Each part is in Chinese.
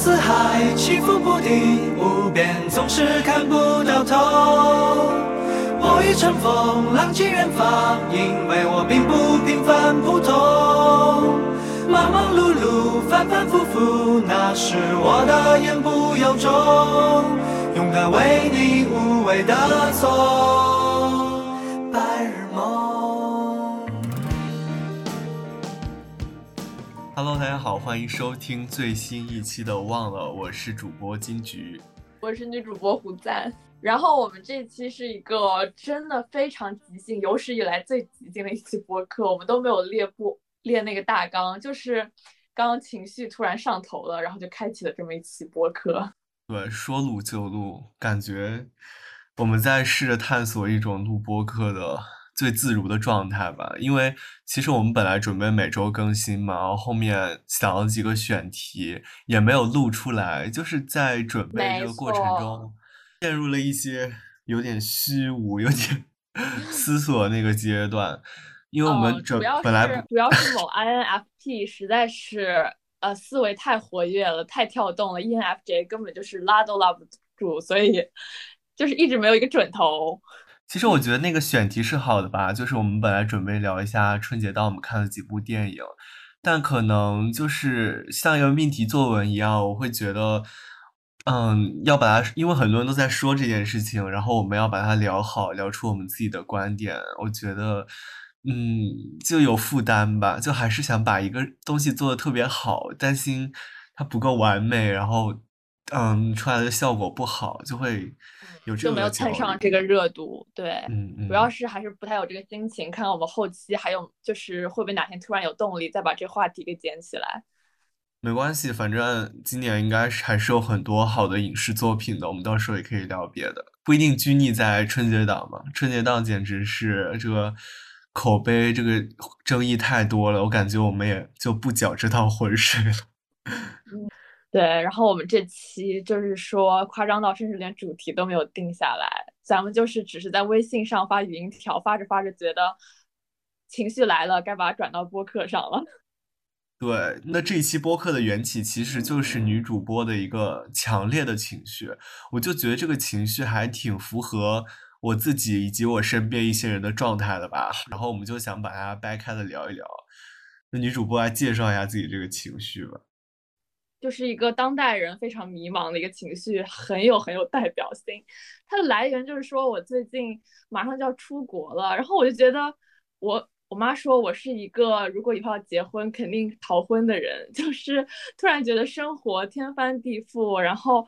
四海，起伏不定，无边总是看不到头。我欲乘风浪迹远方，因为我并不平凡普通。忙忙碌碌，反反复复，那是我的言不由衷。勇敢为你无畏的走，Hello，大家好，欢迎收听最新一期的《忘了》，我是主播金菊。我是女主播胡赞。然后我们这期是一个真的非常即兴，有史以来最即兴的一期播客，我们都没有列布列那个大纲，就是刚刚情绪突然上头了，然后就开启了这么一期播客。对，说录就录，感觉我们在试着探索一种录播客的最自如的状态吧。因为其实我们本来准备每周更新嘛，然后后面想了几个选题，也没有录出来，就是在准备这个过程中陷入了一些有点虚无、有点 思索那个阶段。因为我们准、主要本来主要是某 INFP 实在是呃思维太活跃了，太跳动了，ENFJ 根本就是拉都拉不住，所以就是一直没有一个准头。其实我觉得那个选题是好的吧，就是我们本来准备聊一下春节档我们看了几部电影，但可能就是像一个命题作文一样，我会觉得，嗯，要把它，因为很多人都在说这件事情，然后我们要把它聊好，聊出我们自己的观点，我觉得，嗯，就有负担吧，就还是想把一个东西做的特别好，担心它不够完美，然后，嗯，出来的效果不好，就会有这就没有蹭上这个热度，对，嗯嗯，主要是还是不太有这个心情，看看我们后期还有就是会不会哪天突然有动力再把这话题给捡起来。没关系，反正今年应该是还是有很多好的影视作品的，我们到时候也可以聊别的，不一定拘泥在春节档嘛。春节档简直是这个口碑这个争议太多了，我感觉我们也就不搅这趟浑水了。对，然后我们这期就是说夸张到甚至连主题都没有定下来，咱们就是只是在微信上发语音条，发着发着觉得情绪来了，该把它转到播客上了。对，那这一期播客的缘起其实就是女主播的一个强烈的情绪，我就觉得这个情绪还挺符合我自己以及我身边一些人的状态的吧。然后我们就想把它掰开了聊一聊。那女主播来介绍一下自己这个情绪吧。就是一个当代人非常迷茫的一个情绪，很有很有代表性。它的来源就是说我最近马上就要出国了，然后我就觉得我我妈说我是一个如果以后要结婚肯定逃婚的人，就是突然觉得生活天翻地覆，然后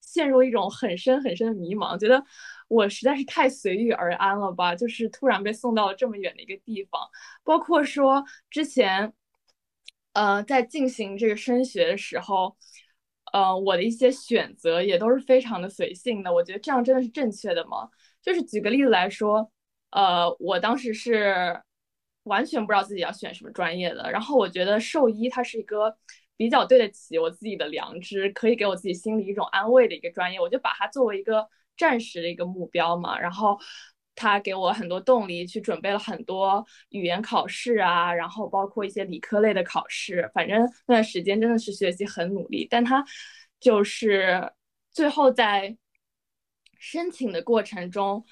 陷入一种很深很深的迷茫，觉得我实在是太随遇而安了吧，就是突然被送到了这么远的一个地方，包括说之前。呃，在进行这个升学的时候，呃，我的一些选择也都是非常的随性的。我觉得这样真的是正确的吗？就是举个例子来说，呃，我当时是完全不知道自己要选什么专业的，然后我觉得兽医它是一个比较对得起我自己的良知，可以给我自己心里一种安慰的一个专业，我就把它作为一个暂时的一个目标嘛，然后。他给我很多动力，去准备了很多语言考试啊，然后包括一些理科类的考试。反正那段时间真的是学习很努力，但他就是最后在申请的过程中，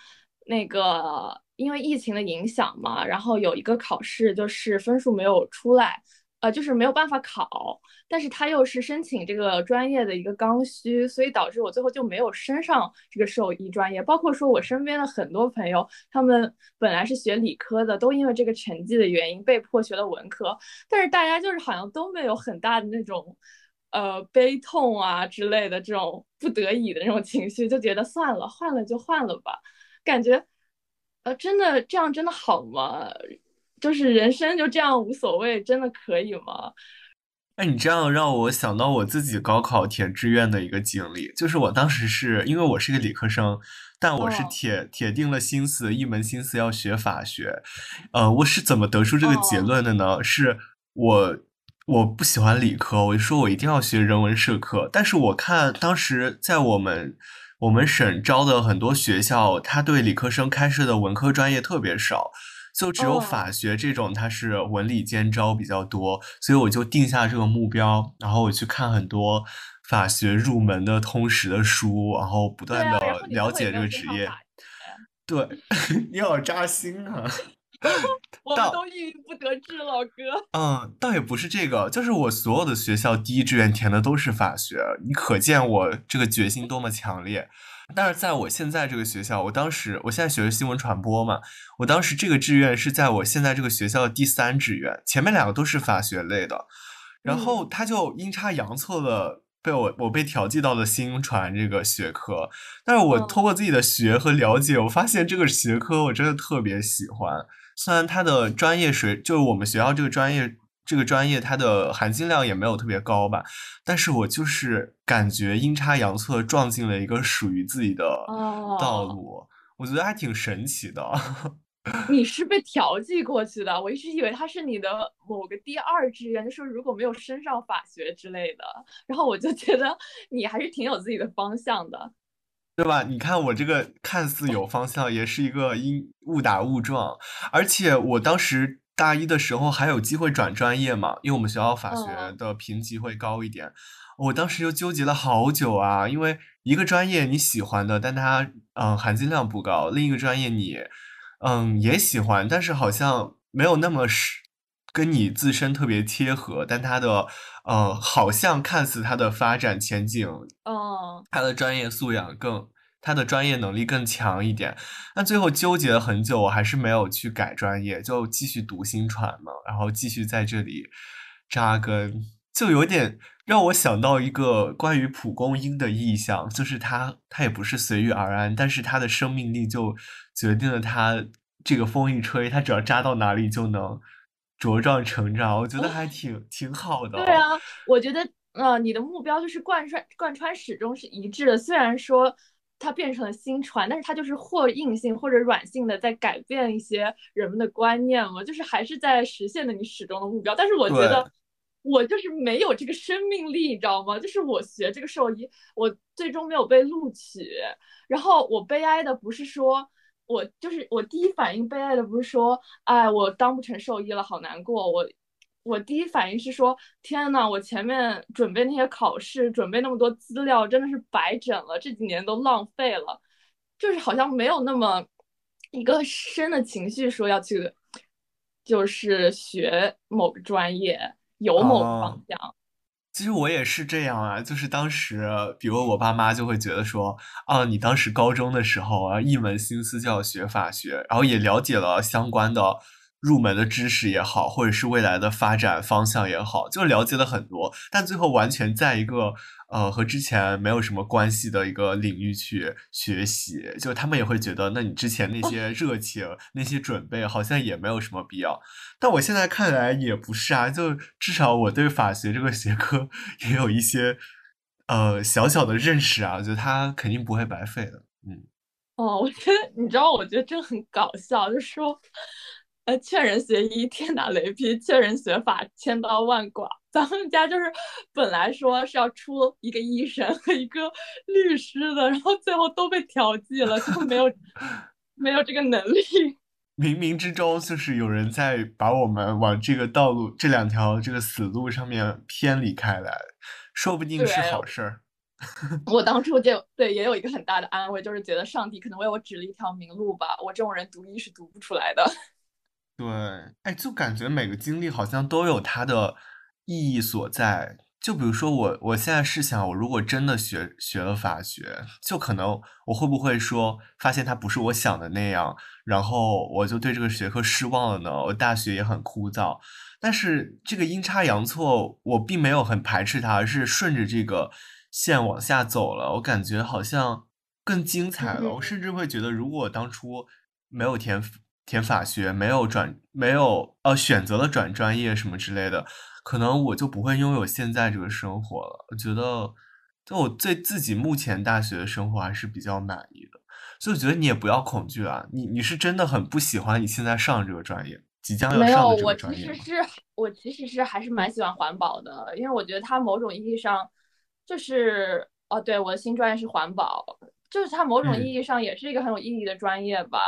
那个因为疫情的影响嘛，然后有一个考试就是分数没有出来。呃，就是没有办法考，但是他又是申请这个专业的一个刚需，所以导致我最后就没有升上这个兽医专业。包括说我身边的很多朋友，他们本来是学理科的，都因为这个成绩的原因被迫学了文科，但是大家就是好像都没有很大的那种呃悲痛啊之类的这种不得已的那种情绪，就觉得算了，换了就换了吧，感觉呃真的这样真的好吗？就是人生就这样无所谓，真的可以吗？哎，你这样让我想到我自己高考填志愿的一个经历，就是我当时是因为我是个理科生，但我是铁、哦、铁定了心思，一门心思要学法学。呃，我是怎么得出这个结论的呢？哦、是我我不喜欢理科，我就说我一定要学人文社科，但是我看当时在我们。我们省招的很多学校，他对理科生开设的文科专业特别少，就只有法学这种，它是文理兼招比较多，所以我就定下这个目标，然后我去看很多法学入门的通识的书，然后不断的了解这个职业。对，你好扎心啊！我们都郁郁不得志，老哥。嗯，倒也不是这个，就是我所有的学校第一志愿填的都是法学，你可见我这个决心多么强烈。但是在我现在这个学校，我当时我现在学的新闻传播嘛，我当时这个志愿是在我现在这个学校的第三志愿，前面两个都是法学类的，然后他就阴差阳错的被我我被调剂到了新传这个学科，但是我通过自己的学和了解，我发现这个学科我真的特别喜欢，虽然它的专业水就是我们学校这个专业。这个专业它的含金量也没有特别高吧，但是我就是感觉阴差阳错撞进了一个属于自己的道路，我觉得还挺神奇的。你是被调剂过去的，我一直以为他是你的某个第二志愿，就是如果没有升上法学之类的，然后我就觉得你还是挺有自己的方向的，对吧？你看我这个看似有方向，也是一个因误打误撞，而且我当时。大一的时候还有机会转专业嘛？因为我们学校法学的评级会高一点。我当时就纠结了好久啊，因为一个专业你喜欢的，但它嗯含金量不高；另一个专业你嗯也喜欢，但是好像没有那么是跟你自身特别贴合，但它的呃好像看似它的发展前景，哦，它的专业素养更。他的专业能力更强一点，那最后纠结了很久，我还是没有去改专业，就继续读新传嘛，然后继续在这里扎根，就有点让我想到一个关于蒲公英的意象，就是它，它也不是随遇而安，但是它的生命力就决定了它这个风一吹，它只要扎到哪里就能茁壮成长，我觉得还挺挺好的。对啊，我觉得，呃，你的目标就是贯穿贯穿始终是一致的，虽然说。它变成了新传，但是它就是或硬性或者软性的在改变一些人们的观念嘛，就是还是在实现的你始终的目标。但是我觉得我就是没有这个生命力，你知道吗？就是我学这个兽医，我最终没有被录取。然后我悲哀的不是说我就是我第一反应悲哀的不是说，哎，我当不成兽医了，好难过。我。我第一反应是说，天呐，我前面准备那些考试，准备那么多资料，真的是白整了，这几年都浪费了，就是好像没有那么一个深的情绪说要去，就是学某个专业，有某个方向。其实我也是这样啊，就是当时，比如我爸妈就会觉得说，啊，你当时高中的时候啊，一门心思就要学法学，然后也了解了相关的。入门的知识也好，或者是未来的发展方向也好，就了解了很多，但最后完全在一个呃和之前没有什么关系的一个领域去学习，就他们也会觉得，那你之前那些热情、那些准备好像也没有什么必要。但我现在看来也不是啊，就至少我对法学这个学科也有一些呃小小的认识啊，我觉得它肯定不会白费的。嗯，哦，我觉得你知道，我觉得这很搞笑，就是说。呃，劝人学医，天打雷劈；劝人学法，千刀万剐。咱们家就是本来说是要出一个医生和一个律师的，然后最后都被调剂了，就没有 没有这个能力。冥冥之中，就是有人在把我们往这个道路、这两条这个死路上面偏离开来，说不定是好事儿。我当初就对也有一个很大的安慰，就是觉得上帝可能为我指了一条明路吧。我这种人读医是读不出来的。对，哎，就感觉每个经历好像都有它的意义所在。就比如说我，我现在是想，我如果真的学学了法学，就可能我会不会说，发现它不是我想的那样，然后我就对这个学科失望了呢？我大学也很枯燥，但是这个阴差阳错，我并没有很排斥它，而是顺着这个线往下走了。我感觉好像更精彩了。我甚至会觉得，如果当初没有填。填法学没有转，没有呃选择了转专业什么之类的，可能我就不会拥有现在这个生活了。我觉得，就我对自己目前大学的生活还是比较满意的，所以我觉得你也不要恐惧啊。你你是真的很不喜欢你现在上这个专业，即将要上的这个专业我其实是我其实是还是蛮喜欢环保的，因为我觉得它某种意义上就是哦，对，我的新专业是环保，就是它某种意义上也是一个很有意义的专业吧。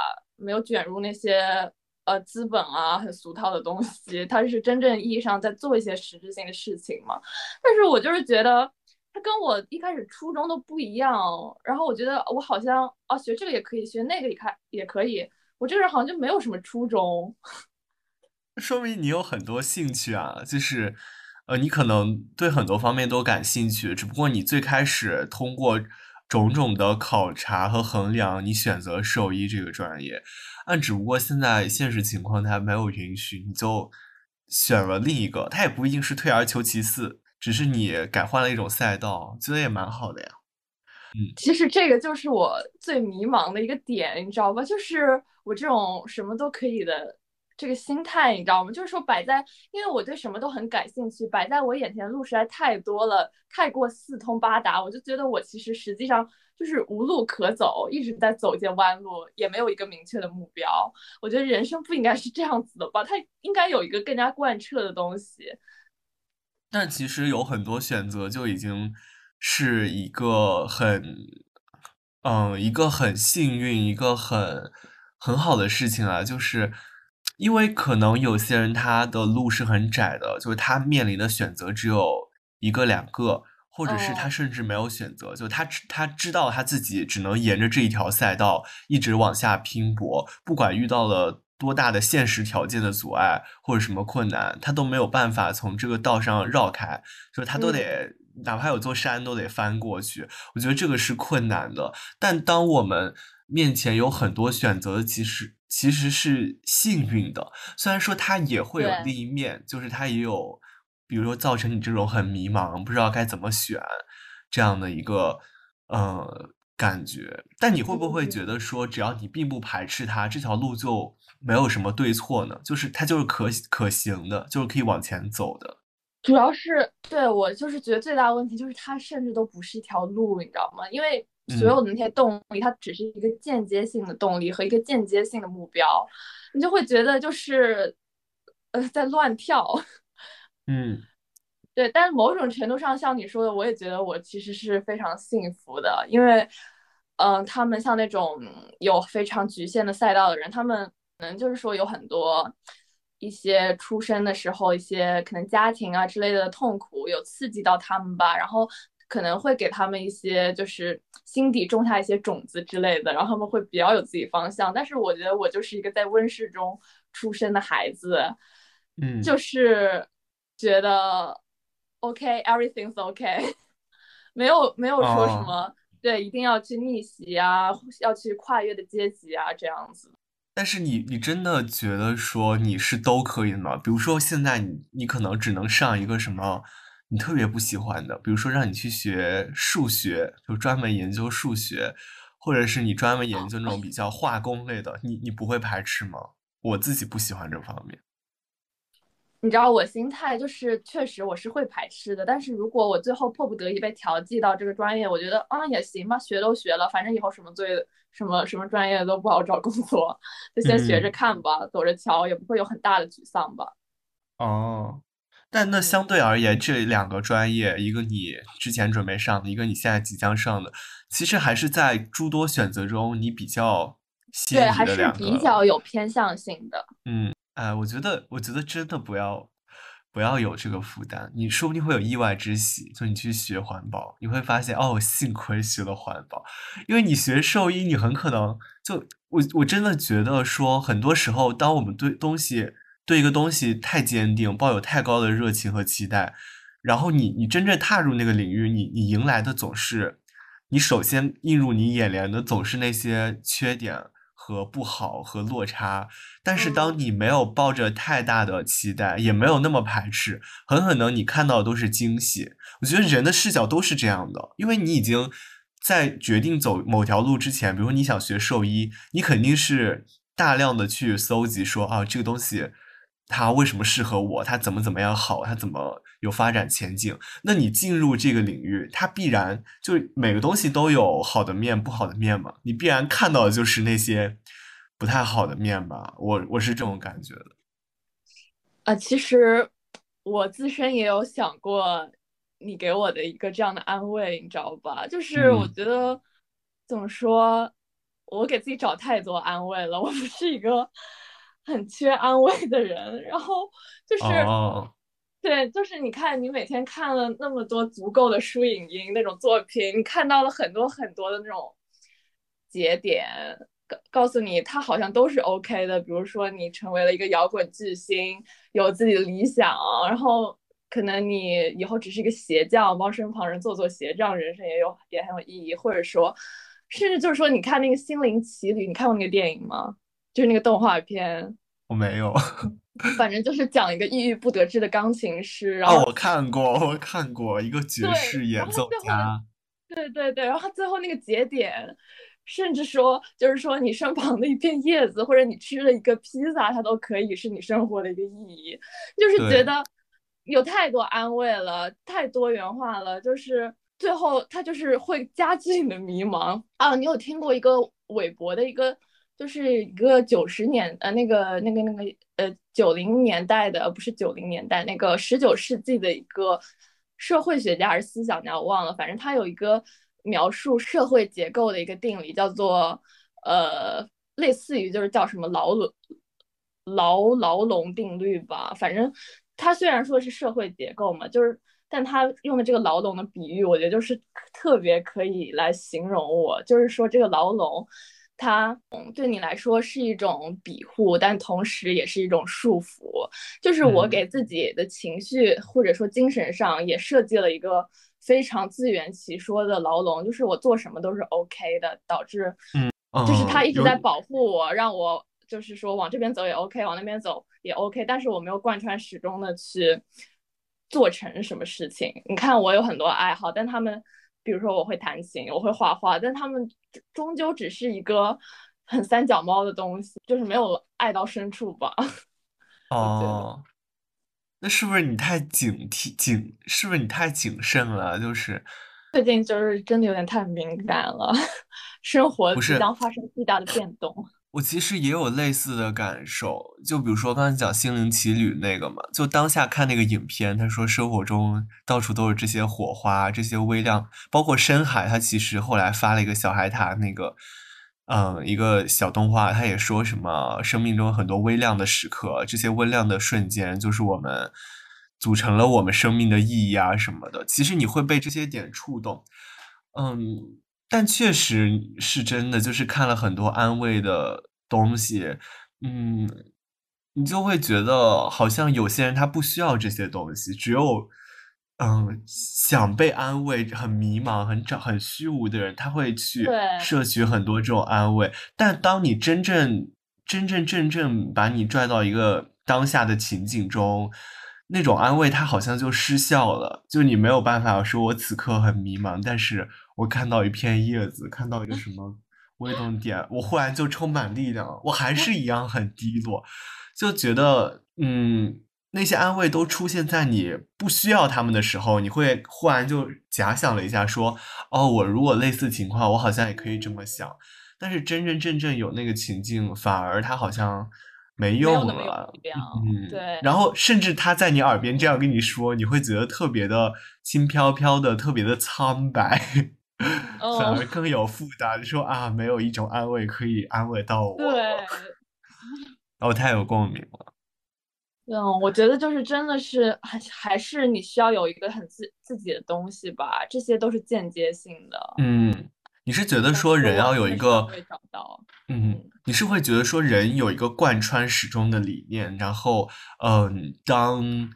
没有卷入那些呃资本啊很俗套的东西，他是真正意义上在做一些实质性的事情嘛。但是我就是觉得，它跟我一开始初衷都不一样。然后我觉得我好像啊，学这个也可以，学那个也开也可以。我这个人好像就没有什么初衷。说明你有很多兴趣啊，就是呃，你可能对很多方面都感兴趣，只不过你最开始通过种种的考察和衡量，你选择兽医这个专业，但只不过现在现实情况它没有允许，你就选了另一个，它也不一定是退而求其次，只是你改换了一种赛道，觉得也蛮好的呀。嗯，其实这个就是我最迷茫的一个点，你知道吧？就是我这种什么都可以的。这个心态你知道吗？就是说摆在，因为我对什么都很感兴趣，摆在我眼前的路实在太多了，太过四通八达，我就觉得我其实实际上就是无路可走，一直在走一些弯路，也没有一个明确的目标。我觉得人生不应该是这样子的吧？它应该有一个更加贯彻的东西。但其实有很多选择就已经是一个很，嗯，一个很幸运，一个很很好的事情啊，就是。因为可能有些人他的路是很窄的，就是他面临的选择只有一个两个，或者是他甚至没有选择，就他他知道他自己只能沿着这一条赛道一直往下拼搏，不管遇到了多大的现实条件的阻碍或者什么困难，他都没有办法从这个道上绕开，就是他都得哪怕有座山都得翻过去。我觉得这个是困难的，但当我们面前有很多选择，其实。其实是幸运的，虽然说它也会有另一面，就是它也有，比如说造成你这种很迷茫，不知道该怎么选这样的一个呃感觉。但你会不会觉得说，只要你并不排斥它，这条路就没有什么对错呢？就是它就是可可行的，就是可以往前走的。主要是对我就是觉得最大的问题就是它甚至都不是一条路，你知道吗？因为。所有的那些动力，它只是一个间接性的动力和一个间接性的目标，你就会觉得就是呃在乱跳。嗯，对。但是某种程度上，像你说的，我也觉得我其实是非常幸福的，因为嗯，他们像那种有非常局限的赛道的人，他们可能就是说有很多一些出生的时候一些可能家庭啊之类的痛苦有刺激到他们吧，然后。可能会给他们一些，就是心底种下一些种子之类的，然后他们会比较有自己方向。但是我觉得我就是一个在温室中出生的孩子，嗯，就 是觉得 OK，everything's OK，没有没有说什么对，一定要去逆袭啊，要去跨越的阶级啊这样子。但是你你真的觉得说你是都可以的吗？比如说现在你你可能只能上一个什么？你特别不喜欢的，比如说让你去学数学，就专门研究数学，或者是你专门研究那种比较化工类的，你你不会排斥吗？我自己不喜欢这方面。你知道我心态就是，确实我是会排斥的。但是如果我最后迫不得已被调剂到这个专业，我觉得啊也行吧，学都学了，反正以后什么最什么什么专业都不好找工作，就先学着看吧，走着瞧，也不会有很大的沮丧吧。哦。但那相对而言，这两个专业，一个你之前准备上的，一个你现在即将上的，其实还是在诸多选择中，你比较对，还是比较有偏向性的。嗯，哎，我觉得，我觉得真的不要不要有这个负担，你说不定会有意外之喜。就你去学环保，你会发现，哦，幸亏学了环保，因为你学兽医，你很可能就我我真的觉得说，很多时候，当我们对东西。对一个东西太坚定，抱有太高的热情和期待，然后你你真正踏入那个领域，你你迎来的总是，你首先映入你眼帘的总是那些缺点和不好和落差。但是当你没有抱着太大的期待，也没有那么排斥，很可能你看到的都是惊喜。我觉得人的视角都是这样的，因为你已经在决定走某条路之前，比如说你想学兽医，你肯定是大量的去搜集说啊这个东西。它为什么适合我？它怎么怎么样好？它怎么有发展前景？那你进入这个领域，它必然就每个东西都有好的面、不好的面嘛。你必然看到的就是那些不太好的面吧？我我是这种感觉的。啊，其实我自身也有想过你给我的一个这样的安慰，你知道吧？就是我觉得怎么说，我给自己找太多安慰了。我不是一个。很缺安慰的人，然后就是对，就是你看，你每天看了那么多足够的书影音那种作品，你看到了很多很多的那种节点，告告诉你他好像都是 OK 的。比如说你成为了一个摇滚巨星，有自己的理想，然后可能你以后只是一个鞋匠，帮身旁人做做鞋匠，人生也有也很有意义。或者说，甚至就是说，你看那个《心灵奇旅》，你看过那个电影吗？就是那个动画片。我没有。反正就是讲一个抑郁不得志的钢琴师，然后我看过，我看过一个爵士演奏家，对对对，然后最后那个节点，甚至说就是说你身旁的一片叶子，或者你吃了一个披萨，它都可以是你生活的一个意义，就是觉得有太多安慰了，太多元化了，就是最后它就是会加剧你的迷茫啊！你有听过一个韦伯的一个？就是一个九十年呃那个那个那个呃九零年代的不是九零年代那个十九世纪的一个社会学家还是思想家我忘了，反正他有一个描述社会结构的一个定理，叫做呃类似于就是叫什么牢笼牢牢笼定律吧。反正他虽然说是社会结构嘛，就是但他用的这个牢笼的比喻，我觉得就是特别可以来形容我，就是说这个牢笼。它对你来说是一种庇护，但同时也是一种束缚。就是我给自己的情绪或者说精神上也设计了一个非常自圆其说的牢笼，就是我做什么都是 OK 的，导致嗯，就是他一直在保护我，让我就是说往这边走也 OK，往那边走也 OK，但是我没有贯穿始终的去做成什么事情。你看我有很多爱好，但他们。比如说我会弹琴，我会画画，但他们终究只是一个很三脚猫的东西，就是没有爱到深处吧。哦，那是不是你太警惕警？是不是你太谨慎了？就是最近就是真的有点太敏感了，生活即将发生巨大的变动。我其实也有类似的感受，就比如说刚才讲《心灵奇旅》那个嘛，就当下看那个影片，他说生活中到处都是这些火花，这些微量，包括深海，他其实后来发了一个小海獭那个，嗯，一个小动画，他也说什么生命中很多微量的时刻，这些微量的瞬间就是我们组成了我们生命的意义啊什么的。其实你会被这些点触动，嗯。但确实是真的，就是看了很多安慰的东西，嗯，你就会觉得好像有些人他不需要这些东西，只有嗯想被安慰、很迷茫、很找很虚无的人，他会去摄取很多这种安慰。但当你真正真真正正把你拽到一个当下的情景中，那种安慰它好像就失效了，就你没有办法说我此刻很迷茫，但是。我看到一片叶子，看到一个什么微动点，我忽然就充满力量。我还是一样很低落，就觉得，嗯，那些安慰都出现在你不需要他们的时候，你会忽然就假想了一下，说，哦，我如果类似情况，我好像也可以这么想。但是真真正正有那个情境，反而他好像。没用了，嗯，对。然后甚至他在你耳边这样跟你说，你会觉得特别的轻飘飘的，特别的苍白，反而更有负担。说啊，没有一种安慰可以安慰到我。对。我，太有共鸣了。嗯，我觉得就是真的是还还是你需要有一个很自自己的东西吧，这些都是间接性的。嗯。你是觉得说人要有一个找到，嗯，你是会觉得说人有一个贯穿始终的理念，然后，嗯，当，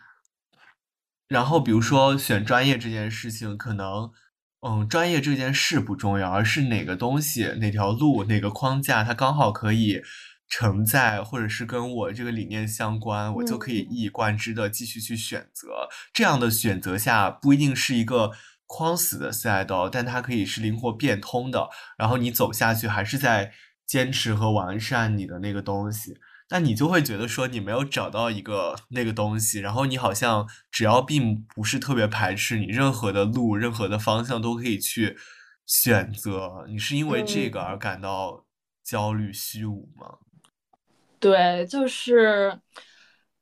然后比如说选专业这件事情，可能，嗯，专业这件事不重要，而是哪个东西、哪条路、哪个框架，它刚好可以承载，或者是跟我这个理念相关，我就可以一以贯之的继续去选择。这样的选择下，不一定是一个。框死的赛道，但它可以是灵活变通的。然后你走下去，还是在坚持和完善你的那个东西。但你就会觉得说，你没有找到一个那个东西，然后你好像只要并不是特别排斥你任何的路、任何的方向都可以去选择。你是因为这个而感到焦虑、虚无吗？对，就是。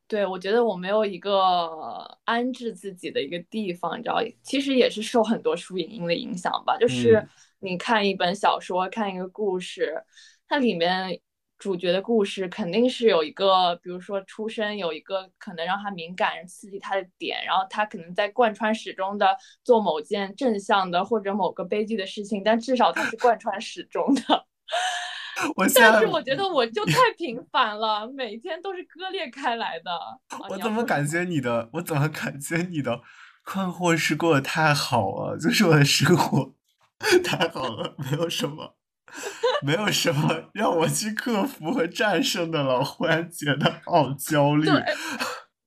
对，我觉得我没有一个安置自己的一个地方，你知道，其实也是受很多书影音的影响吧。就是你看一本小说，看一个故事，它里面主角的故事肯定是有一个，比如说出身有一个可能让他敏感、刺激他的点，然后他可能在贯穿始终的做某件正向的或者某个悲剧的事情，但至少他是贯穿始终的。但是我觉得我就太平凡了，每天都是割裂开来的。我怎么感觉你的？我怎么感觉你的困惑是过得太好了？就是我的生活 太好了，没有什么。没有什么让我去克服和战胜的了，忽然觉得好焦虑，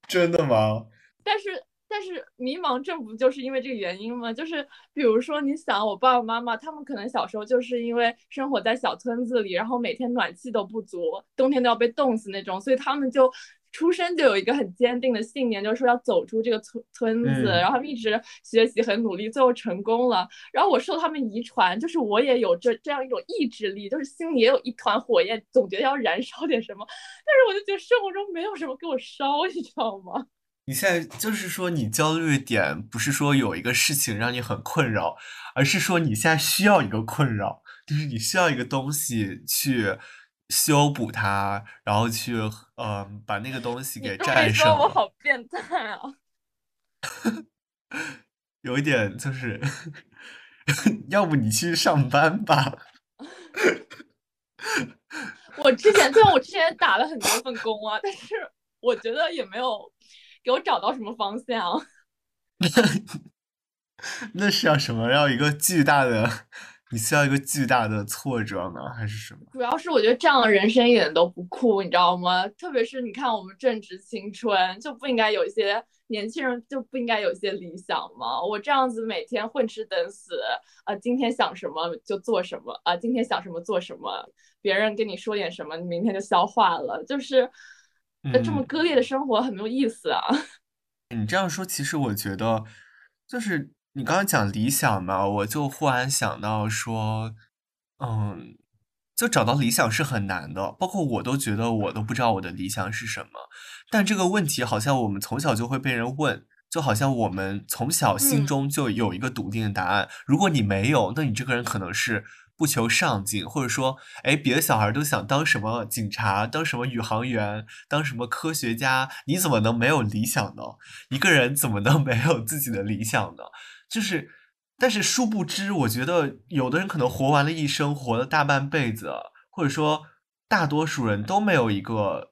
真的吗？但是但是迷茫，症不就是因为这个原因吗？就是比如说，你想我爸爸妈妈，他们可能小时候就是因为生活在小村子里，然后每天暖气都不足，冬天都要被冻死那种，所以他们就。出生就有一个很坚定的信念，就是说要走出这个村村子，然后他们一直学习很努力，最后成功了。然后我受他们遗传，就是我也有这这样一种意志力，就是心里也有一团火焰，总觉得要燃烧点什么。但是我就觉得生活中没有什么给我烧，你知道吗？你现在就是说你焦虑点不是说有一个事情让你很困扰，而是说你现在需要一个困扰，就是你需要一个东西去。修补它，然后去，嗯，把那个东西给战胜。我好 变态啊！有一点就是，要不你去上班吧？我之前虽然我之前打了很多份工啊，但是我觉得也没有给我找到什么方向。那是要什么？要一个巨大的。你需要一个巨大的挫折呢，还是什么？主要是我觉得这样的人生一点都不酷，你知道吗？特别是你看我们正值青春，就不应该有一些年轻人就不应该有一些理想吗？我这样子每天混吃等死啊，今天想什么就做什么啊，今天想什么做什么，别人跟你说点什么，你明天就消化了，就是这么割裂的生活很没有意思啊。你这样说，其实我觉得就是。你刚刚讲理想嘛，我就忽然想到说，嗯，就找到理想是很难的，包括我都觉得我都不知道我的理想是什么。但这个问题好像我们从小就会被人问，就好像我们从小心中就有一个笃定的答案。如果你没有，那你这个人可能是不求上进，或者说，哎，别的小孩都想当什么警察，当什么宇航员，当什么科学家，你怎么能没有理想呢？一个人怎么能 没有自己的理想呢？就是，但是殊不知，我觉得有的人可能活完了一生，活了大半辈子，或者说大多数人都没有一个，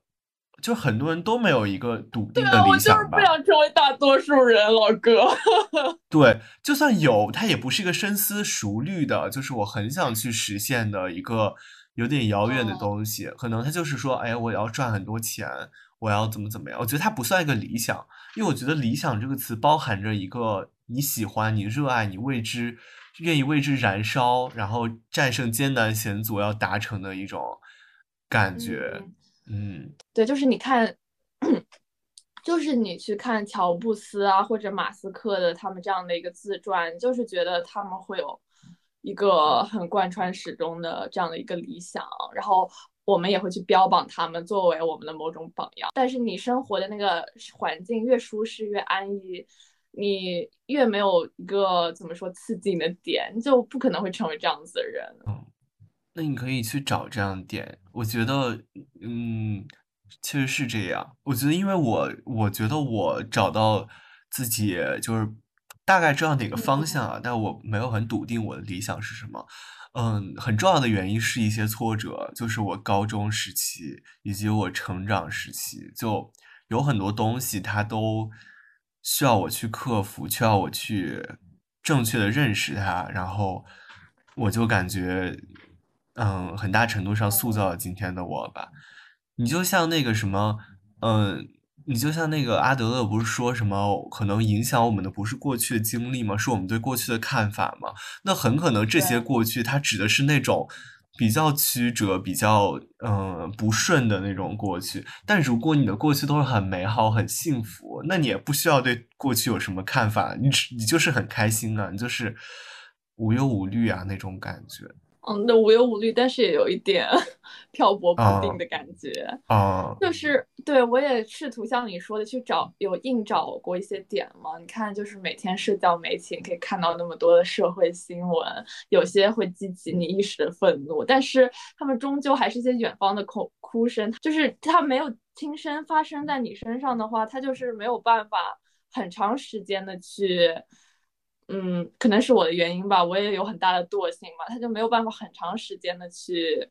就很多人都没有一个笃定的理想吧。我就是不想成为大多数人，老哥。对，就算有，他也不是一个深思熟虑的，就是我很想去实现的一个有点遥远的东西。可能他就是说，哎，我要赚很多钱，我要怎么怎么样。我觉得它不算一个理想，因为我觉得“理想”这个词包含着一个。你喜欢，你热爱，你为之愿意为之燃烧，然后战胜艰难险阻要达成的一种感觉。嗯，对，就是你看，就是你去看乔布斯啊，或者马斯克的他们这样的一个自传，就是觉得他们会有一个很贯穿始终的这样的一个理想，然后我们也会去标榜他们作为我们的某种榜样。但是你生活的那个环境越舒适越安逸。你越没有一个怎么说刺激你的点，就不可能会成为这样子的人。嗯，那你可以去找这样的点。我觉得，嗯，确实是这样。我觉得，因为我我觉得我找到自己就是大概知道哪个方向啊，但我没有很笃定我的理想是什么。嗯，很重要的原因是一些挫折，就是我高中时期以及我成长时期，就有很多东西它都。需要我去克服，需要我去正确的认识它，然后我就感觉，嗯，很大程度上塑造了今天的我吧。你就像那个什么，嗯，你就像那个阿德勒不是说什么，可能影响我们的不是过去的经历吗？是我们对过去的看法吗？那很可能这些过去，它指的是那种。比较曲折、比较嗯不顺的那种过去，但如果你的过去都是很美好、很幸福，那你也不需要对过去有什么看法，你你就是很开心啊，你就是无忧无虑啊那种感觉。嗯，那无忧无虑，但是也有一点 漂泊不定的感觉。啊，就是对我也试图像你说的去找，有硬找过一些点嘛。你看，就是每天社交媒体可以看到那么多的社会新闻，有些会激起你一时的愤怒，但是他们终究还是一些远方的哭哭声，就是他没有亲身发生在你身上的话，他就是没有办法很长时间的去。嗯，可能是我的原因吧，我也有很大的惰性嘛，他就没有办法很长时间的去，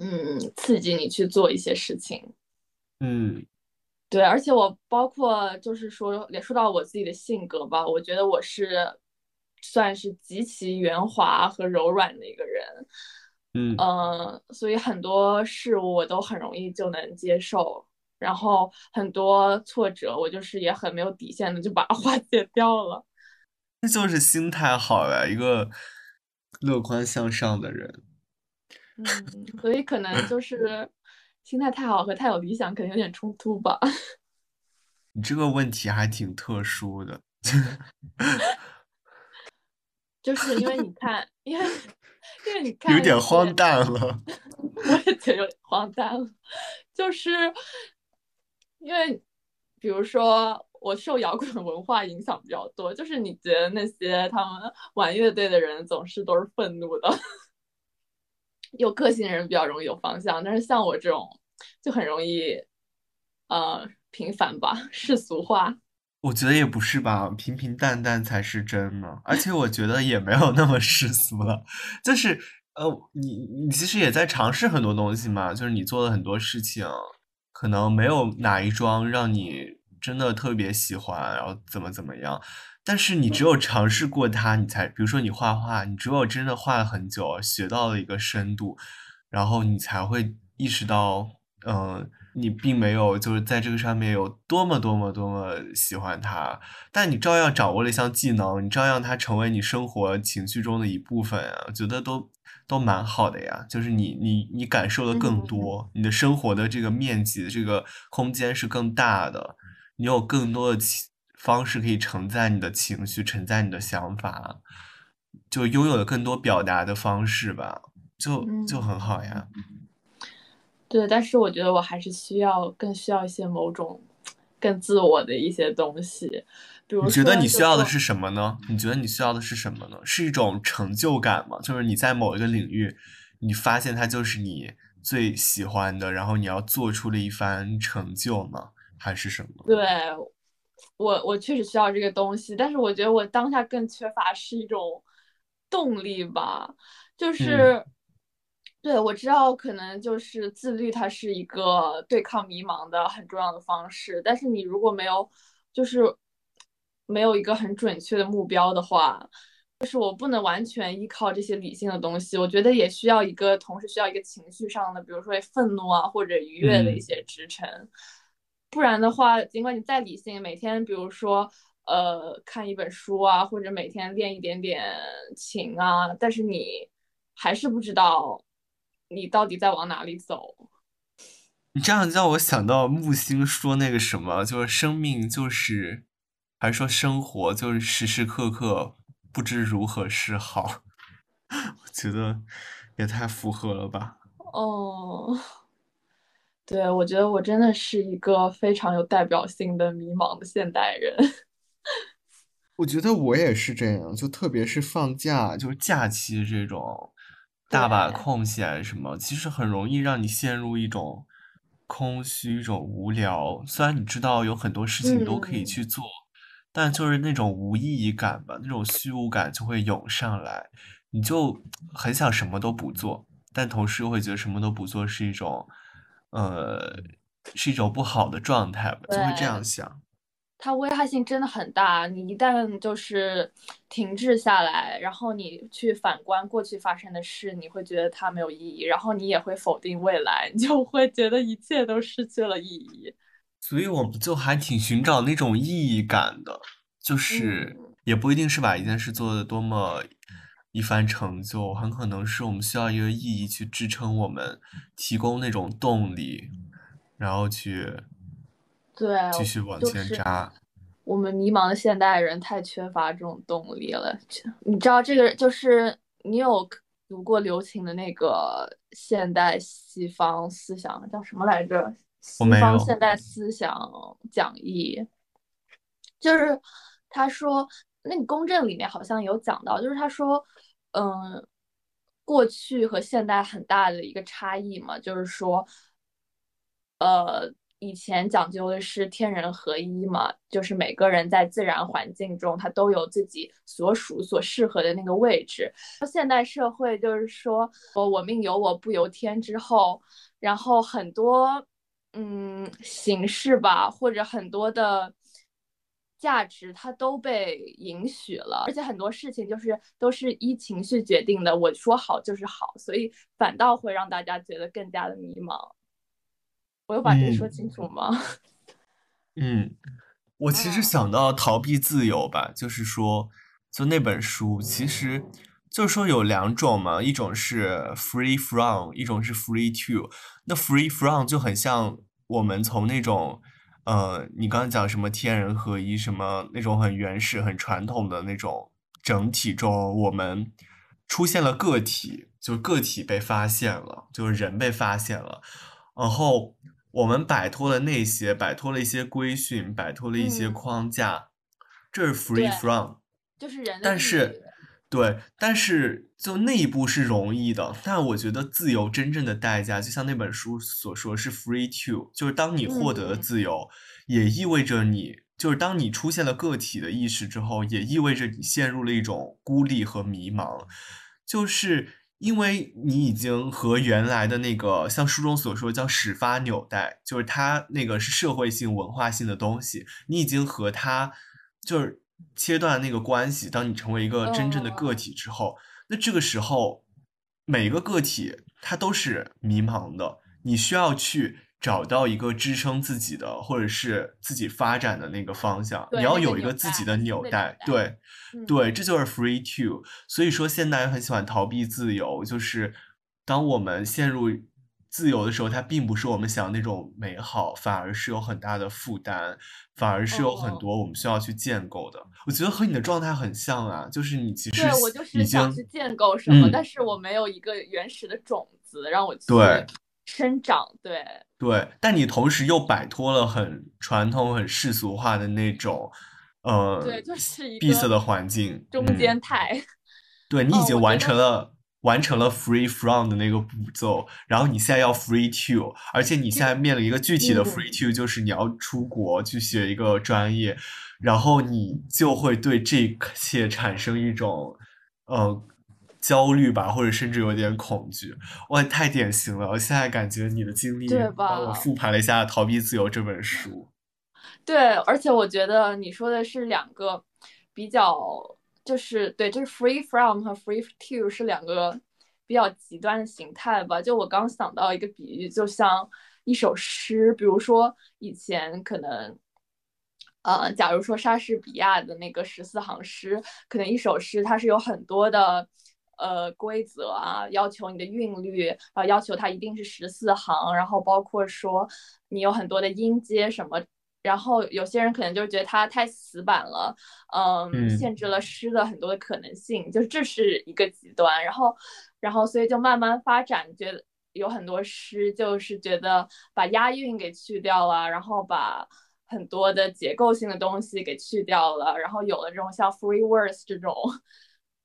嗯，刺激你去做一些事情。嗯，对，而且我包括就是说，也说到我自己的性格吧，我觉得我是算是极其圆滑和柔软的一个人。嗯嗯，所以很多事物我都很容易就能接受，然后很多挫折我就是也很没有底线的就把它化解掉了。这就是心态好呀，一个乐观向上的人。嗯，所以可能就 是心态太好和太有理想可能有点冲突吧。你这个问题还挺特殊的，就是因为你看，因为因为你看，有点荒诞了。我也觉得有点荒诞了，就是因为比如说。我受摇滚文化影响比较多，就是你觉得那些他们玩乐队的人总是都是愤怒的，有个性的人比较容易有方向，但是像我这种就很容易，呃，平凡吧，世俗化。我觉得也不是吧，平平淡淡才是真呢。而且我觉得也没有那么世俗了，就是呃，你你其实也在尝试很多东西嘛，就是你做了很多事情，可能没有哪一桩让你。真的特别喜欢，然后怎么怎么样？但是你只有尝试过它，你才，比如说你画画，你只有真的画了很久，学到了一个深度，然后你才会意识到，嗯，你并没有就是在这个上面有多么多么多么喜欢它，但你照样掌握了一项技能，你照样它成为你生活情绪中的一部分啊，我觉得都都蛮好的呀。就是你你你感受的更多，你的生活的这个面积这个空间是更大的。你有更多的情方式可以承载你的情绪，承载你的想法，就拥有了更多表达的方式吧，就就很好呀。对，但是我觉得我还是需要更需要一些某种更自我的一些东西，比如你觉得你需要的是什么呢？你觉得你需要的是什么呢？是一种成就感吗？就是你在某一个领域，你发现它就是你最喜欢的，然后你要做出了一番成就吗？还是什么？对我，我确实需要这个东西，但是我觉得我当下更缺乏是一种动力吧。就是，对我知道，可能就是自律，它是一个对抗迷茫的很重要的方式。但是你如果没有，就是没有一个很准确的目标的话，就是我不能完全依靠这些理性的东西。我觉得也需要一个，同时需要一个情绪上的，比如说愤怒啊或者愉悦的一些支撑。不然的话，尽管你再理性，每天比如说，呃，看一本书啊，或者每天练一点点琴啊，但是你还是不知道你到底在往哪里走。你这样让我想到木星说那个什么，就是生命就是，还是说生活就是时时刻刻不知如何是好？我觉得也太符合了吧。哦。对，我觉得我真的是一个非常有代表性的迷茫的现代人。我觉得我也是这样，就特别是放假，就是假期这种大把空闲什么，其实很容易让你陷入一种空虚、一种无聊。虽然你知道有很多事情都可以去做，但就是那种无意义感吧，那种虚无感就会涌上来，你就很想什么都不做，但同时又会觉得什么都不做是一种。呃，是一种不好的状态吧，就会这样想。它危害性真的很大，你一旦就是停滞下来，然后你去反观过去发生的事，你会觉得它没有意义，然后你也会否定未来，你就会觉得一切都失去了意义。所以我们就还挺寻找那种意义感的，就是也不一定是把一件事做的多么。一番成就，很可能是我们需要一个意义去支撑我们，提供那种动力，然后去对继续往前扎。我们迷茫的现代人太缺乏这种动力了。你知道，这个就是你有读过刘擎的那个现代西方思想叫什么来着？西方现代思想讲义，就是他说那个公正里面好像有讲到，就是他说，嗯，过去和现代很大的一个差异嘛，就是说，呃。以前讲究的是天人合一嘛，就是每个人在自然环境中，他都有自己所属、所适合的那个位置。现代社会就是说，我我命由我不由天之后，然后很多嗯形式吧，或者很多的价值，它都被允许了，而且很多事情就是都是依情绪决定的。我说好就是好，所以反倒会让大家觉得更加的迷茫。我有把这说清楚吗？嗯，我其实想到逃避自由吧，就是说，就那本书，其实就是说有两种嘛，一种是 free from，一种是 free to。那 free from 就很像我们从那种，呃，你刚刚讲什么天人合一，什么那种很原始、很传统的那种整体中，我们出现了个体，就是个体被发现了，就是人被发现了，然后。我们摆脱了那些，摆脱了一些规训，摆脱了一些框架，这是 free from，就是人。但是，对，但是就那一步是容易的。但我觉得自由真正的代价，就像那本书所说，是 free to，就是当你获得了自由，也意味着你，就是当你出现了个体的意识之后，也意味着你陷入了一种孤立和迷茫，就是。因为你已经和原来的那个，像书中所说叫始发纽带，就是它那个是社会性、文化性的东西，你已经和它就是切断那个关系。当你成为一个真正的个体之后，那这个时候每个个体它都是迷茫的，你需要去。找到一个支撑自己的，或者是自己发展的那个方向，你要有一个自己的纽带，对，对，这就是 free to。所以说，现代人很喜欢逃避自由，就是当我们陷入自由的时候，它并不是我们想那种美好，反而是有很大的负担，反而是有很多我们需要去建构的。我觉得和你的状态很像啊，就是你其实对我就是想去建构什么，但是我没有一个原始的种子让我去生长，对。对，但你同时又摆脱了很传统、很世俗化的那种，呃，对，就是一闭塞的环境，中间态。对你已经完成了完成了 free from 的那个步骤，然后你现在要 free to，而且你现在面临一个具体的 free to，就是你要出国去学一个专业，然后你就会对这些产生一种，呃。焦虑吧，或者甚至有点恐惧，哇，太典型了！我现在感觉你的经历帮我复盘了一下《逃避自由》这本书。对，而且我觉得你说的是两个比较，就是对，就是 free from 和 free to 是两个比较极端的形态吧。就我刚想到一个比喻，就像一首诗，比如说以前可能，呃，假如说莎士比亚的那个十四行诗，可能一首诗它是有很多的。呃，规则啊，要求你的韵律啊，要求它一定是十四行，然后包括说你有很多的音阶什么，然后有些人可能就觉得它太死板了，嗯，限制了诗的很多的可能性，就这是一个极端。然后，然后所以就慢慢发展，觉得有很多诗就是觉得把押韵给去掉了，然后把很多的结构性的东西给去掉了，然后有了这种像 free words 这种。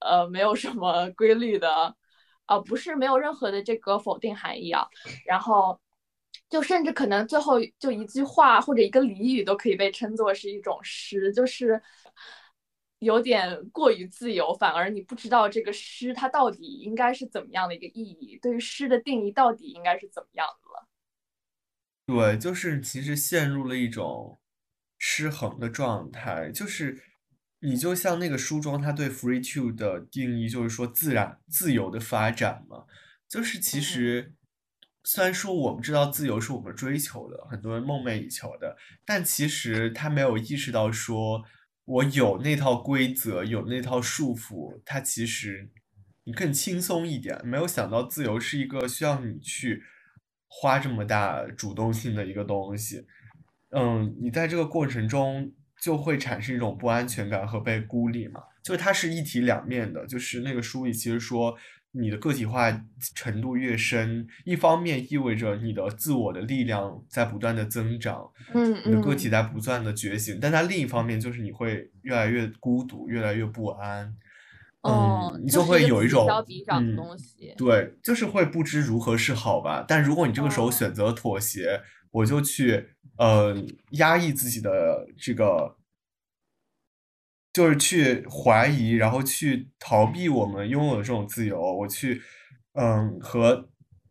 呃，没有什么规律的，啊，不是没有任何的这个否定含义啊。然后，就甚至可能最后就一句话或者一个俚语都可以被称作是一种诗，就是有点过于自由，反而你不知道这个诗它到底应该是怎么样的一个意义，对于诗的定义到底应该是怎么样的了。对，就是其实陷入了一种失衡的状态，就是。你就像那个书中他对 free to 的定义，就是说自然自由的发展嘛。就是其实虽然说我们知道自由是我们追求的，很多人梦寐以求的，但其实他没有意识到说，我有那套规则，有那套束缚，他其实你更轻松一点。没有想到自由是一个需要你去花这么大主动性的一个东西。嗯，你在这个过程中。就会产生一种不安全感和被孤立嘛，就是它是一体两面的。就是那个书里其实说，你的个体化程度越深，一方面意味着你的自我的力量在不断的增长，嗯你的个体嗯在不断的觉醒，但它另一方面就是你会越来越孤独，越来越不安，哦嗯，你就会有一种消彼长的嗯东西。对，就是会不知如何是好吧。但如果你这个时候哦选择妥协，我就去呃压抑自己的这个，就是去怀疑，然后去逃避我们拥有的这种自由。我去嗯和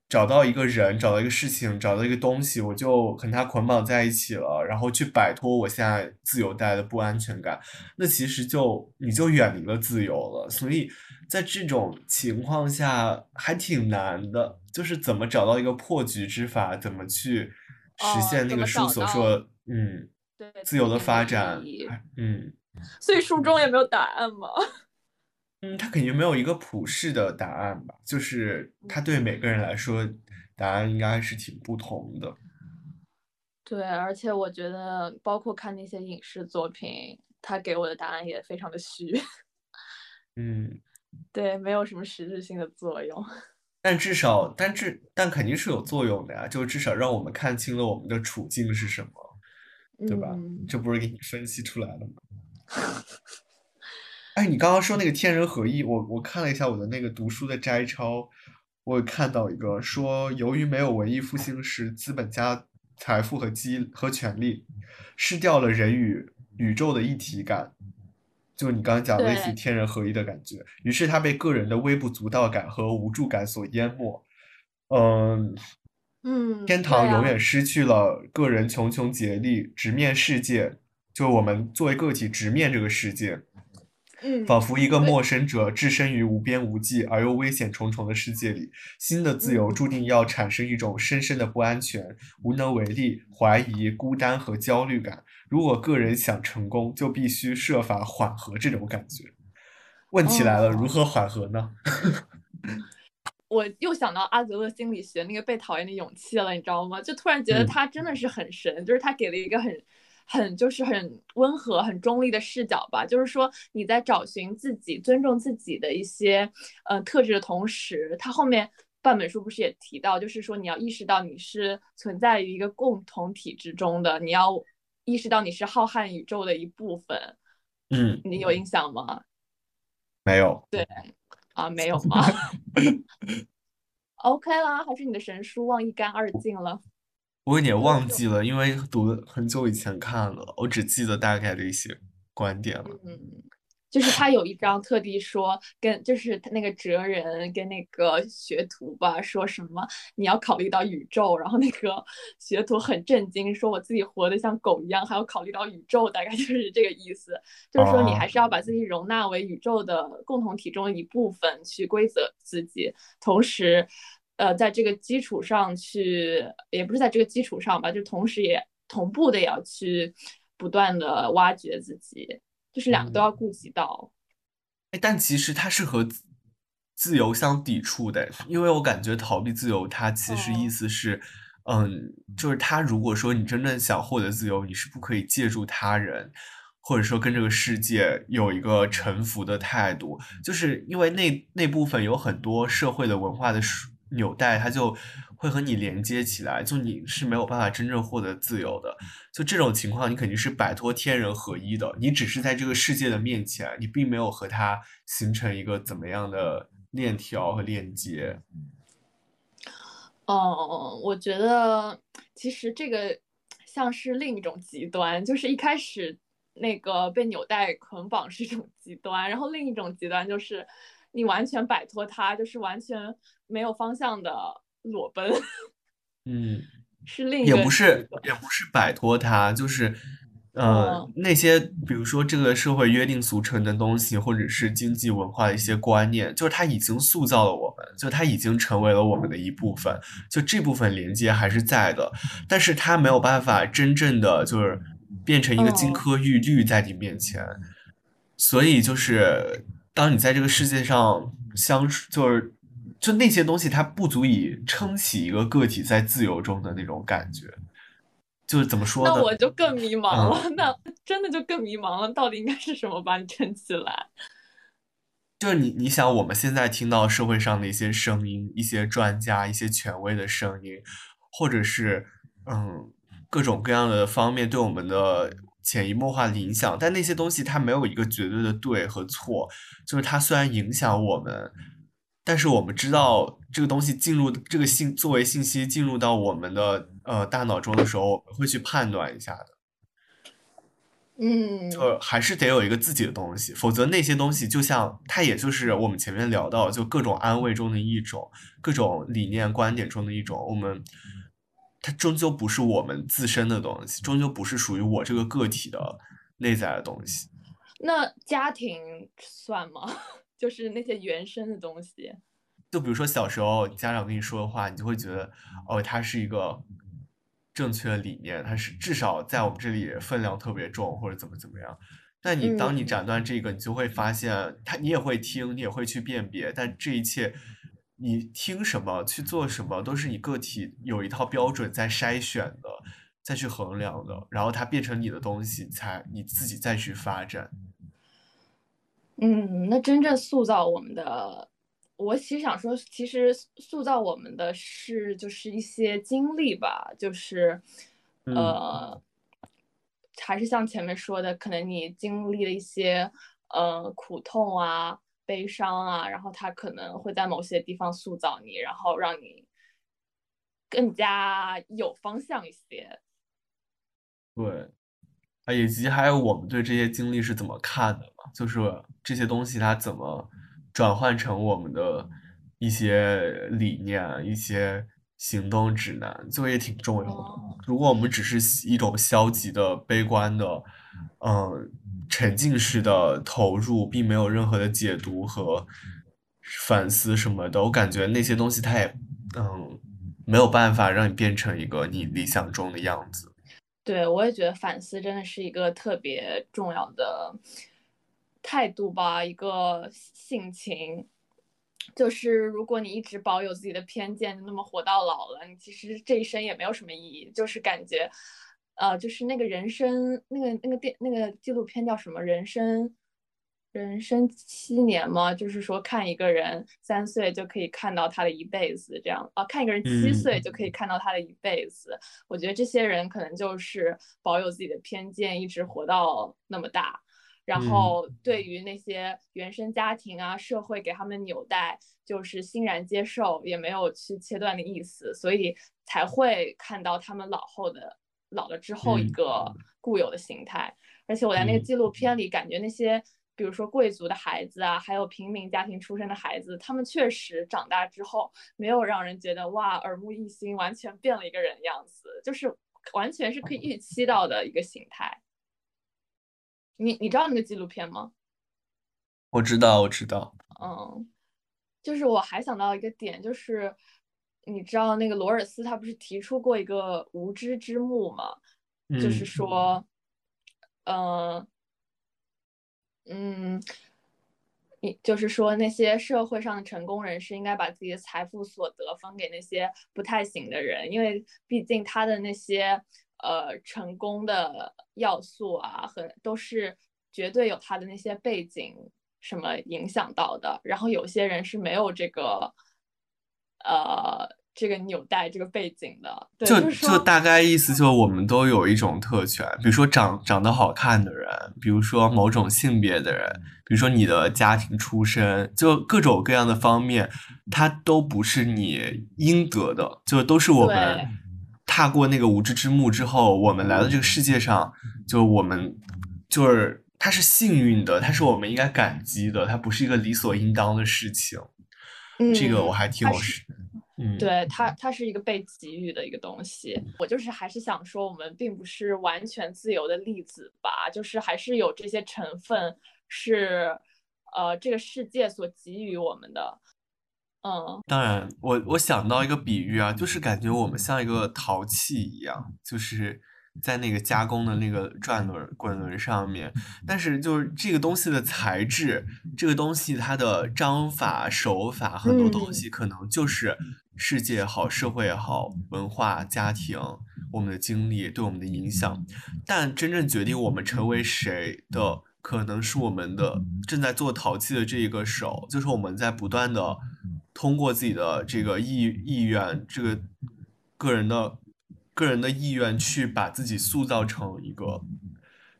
找到一个人，找到一个事情，找到一个东西，我就和他捆绑在一起了，然后去摆脱我现在自由带来的不安全感。那其实就你就远离了自由了。所以在这种情况下还挺难的，就是怎么找到一个破局之法，怎么去实哦现那个书所说的，嗯，对，自由的发展嗯所以书中也没有答案吗？嗯，他肯定没有一个普世的答案吧，就是他对每个人来说，答案应该是挺不同的。对，而且我觉得，包括看那些影视作品，他给我的答案也非常的虚，嗯。对，没有什么实质性的作用。但至少，但至但肯定是有作用的呀，就至少让我们看清了我们的处境是什么，对吧？嗯，这不是给你分析出来了吗？哎，你刚刚说那个天人合一，我我看了一下我的那个读书的摘抄，我看到一个说，由于没有文艺复兴时资本家财富和机和权力，失掉了人与宇宙的一体感，就你刚刚讲的类似天人合一的感觉，于是他被个人的微不足道感和无助感所淹没。嗯，嗯，天堂永远失去了个人穷穷竭力直面世界，就我们作为个体直面这个世界，嗯，仿佛一个陌生者置身于无边无际而又危险重重的世界里。新的自由嗯注定要产生一种深深的不安全、无能为力、怀疑、孤单和焦虑感。如果个人想成功，就必须设法缓和这种感觉。问题来了，哦如何缓和呢？我又想到阿泽勒心理学那个被讨厌的勇气了，你知道吗？就突然觉得嗯他真的是很神，就是他给了一个很、很就是很温和、很中立的视角吧。就是说你在找寻自己、尊重自己的一些呃特质的同时，他后面半本书不是也提到，就是说你要意识到你是存在于一个共同体之中的，你要意识到你是浩瀚宇宙的一部分。嗯，你有印象吗？没有。对啊，没有吗？OK 啦，还是你的神书忘一干二净了。我有点就就忘记了，因为读了很久以前看了，我只记得大概的一些观点了。嗯，就是他有一章特地说跟，就是他那个哲人跟那个学徒吧，说什么你要考虑到宇宙，然后那个 学徒很震惊，说我自己活得像狗一样，还要考虑到宇宙，大概就是这个意思，就是说你还是要把自己容纳为宇宙的共同体中的一部分，去规则自己，同时。呃，在这个基础上去，也不是在这个基础上吧，就同时也同步的也要去不断的挖掘自己，就是两个都要顾及到。哎，但其实它是和自自由相抵触的，因为我感觉逃避自由，它其实意哦。思是，嗯，就是他如果说你真正想获得自由，你是不可以借助他人，或者说跟这个世界有一个臣服的态度，就是因为那那部分有很多社会的文化的属纽带，它就会和你连接起来，就你是没有办法真正获得自由的。就这种情况，你肯定是摆脱天人合一的，你只是在这个世界的面前，你并没有和它形成一个怎么样的链条和链接。嗯，我觉得其实这个像是另一种极端，就是一开始那个被纽带捆绑是一种极端，然后另一种极端就是你完全摆脱它，就是完全没有方向的裸奔，嗯，是另一个也不是也不是摆脱它，就是，呃，嗯那些比如说这个社会约定俗成的东西，或者是经济文化的一些观念，就是它已经塑造了我们，就它已经成为了我们的一部分，就这部分连接还是在的，但是它没有办法真正的就是变成一个金嗯。科玉律在你面前，所以就是当你在这个世界上相处，就是就那些东西，它不足以撑起一个个体在自由中的那种感觉。就是怎么说呢？那我就更迷茫嗯了，那真的就更迷茫了，到底应该是什么把你撑起来？就是你你想我们现在听到社会上的一些声音、一些专家、一些权威的声音，或者是嗯各种各样的方面对我们的潜移默化的影响，但那些东西它没有一个绝对的对和错，就是它虽然影响我们，但是我们知道这个东西进入这个信作为信息进入到我们的呃大脑中的时候，我们会去判断一下的。嗯，就还是得有一个自己的东西，否则那些东西就像它，也就是我们前面聊到，就各种安慰中的一种，各种理念观点中的一种，我们它终究不是我们自身的东西，终究不是属于我这个个体的内在的东西。那家庭算吗？就是那些原生的东西。就比如说小时候家长跟你说的话，你就会觉得，哦，它是一个。正确的理念，它是至少在我们这里分量特别重，或者怎么怎么样。但你当你斩断这个，你就会发现，他你也会听，你也会去辨别。但这一切，你听什么去做什么，都是你个体有一套标准在筛选的，再去衡量的。然后它变成你的东西，才你自己再去发展。嗯，那真正塑造我们的。我其实想说，其实塑造我们的是就是一些经历吧，就是，呃，还是像前面说的，可能你经历了一些呃苦痛啊、悲伤啊，然后它可能会在某些地方塑造你，然后让你更加有方向一些。对，啊，以及还有我们对这些经历是怎么看的嘛？就是这些东西它怎么。转换成我们的一些理念、一些行动指南，就也挺重要的。如果我们只是一种消极的、悲观的，嗯，沉浸式的投入，并没有任何的解读和反思什么的，我感觉那些东西它也，嗯，没有办法让你变成一个你理想中的样子。对，我也觉得反思真的是一个特别重要的。态度吧，一个性情，就是如果你一直保有自己的偏见，那么活到老了，你其实这一生也没有什么意义。就是感觉，呃，就是那个人生，那个那个电那个纪录片叫什么？人生，人生七年吗？就是说看一个人三岁就可以看到他的一辈子，这样啊，看一个人七岁就可以看到他的一辈子。我觉得这些人可能就是保有自己的偏见，一直活到那么大。然后对于那些原生家庭啊，社会给他们的纽带，就是欣然接受，也没有去切断的意思，所以才会看到他们老后的老了之后一个固有的形态。而且我在那个纪录片里感觉那些，比如说贵族的孩子啊，还有平民家庭出身的孩子，他们确实长大之后没有让人觉得哇耳目一新，完全变了一个人样子，就是完全是可以预期到的一个形态。你你知道那个纪录片吗？我知道，我知道。嗯，就是我还想到一个点，就是你知道那个罗尔斯他不是提出过一个无知之幕吗？就是说，嗯嗯，你就是说那些社会上的成功人士应该把自己的财富所得分给那些不太行的人，因为毕竟他的那些。呃，成功的要素啊，和都是绝对有他的那些背景什么影响到的。然后有些人是没有这个，呃，这个纽带这个背景的。就就大概意思，就是我们都有一种特权，比如说长长得好看的人，比如说某种性别的人，比如说你的家庭出身，就各种各样的方面，它都不是你应得的，就都是我们。踏过那个无知之幕之后，我们来到这个世界上，就我们就是它是幸运的，它是我们应该感激的，它不是一个理所应当的事情。嗯，这个我还挺有，嗯，对它，它是一个被给予的一个东西。我就是还是想说，我们并不是完全自由的粒子吧，就是还是有这些成分是呃这个世界所给予我们的。嗯，当然，我我想到一个比喻啊，就是感觉我们像一个陶器一样，就是在那个加工的那个转轮滚轮上面，但是就是这个东西的材质，这个东西它的章法手法，很多东西可能就是世界也好，社会也好，文化、家庭，我们的经历对我们的影响，但真正决定我们成为谁的可能是我们的正在做陶器的这一个手，就是我们在不断的通过自己的这个意意愿，这个个人的个人的意愿去把自己塑造成一个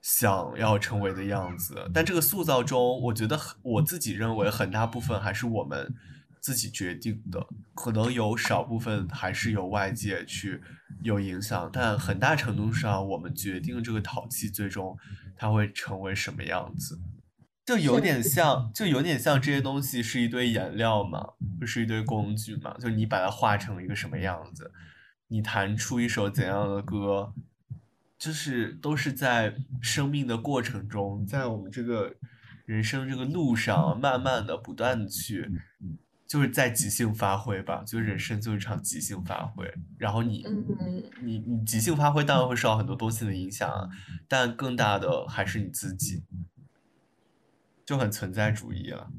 想要成为的样子。但这个塑造中，我觉得很我自己认为很大部分还是我们自己决定的，可能有少部分还是由外界去有影响，但很大程度上我们决定这个陶器最终它会成为什么样子。就有点像，就有点像这些东西是一堆颜料嘛，就是一堆工具嘛，就你把它画成一个什么样子，你弹出一首怎样的歌，就是都是在生命的过程中，在我们这个人生这个路上，慢慢的、不断的去，就是在即兴发挥吧，就人生就是一场即兴发挥。然后你，嗯，你你即兴发挥当然会受到很多东西的影响啊，但更大的还是你自己，就很存在主义了。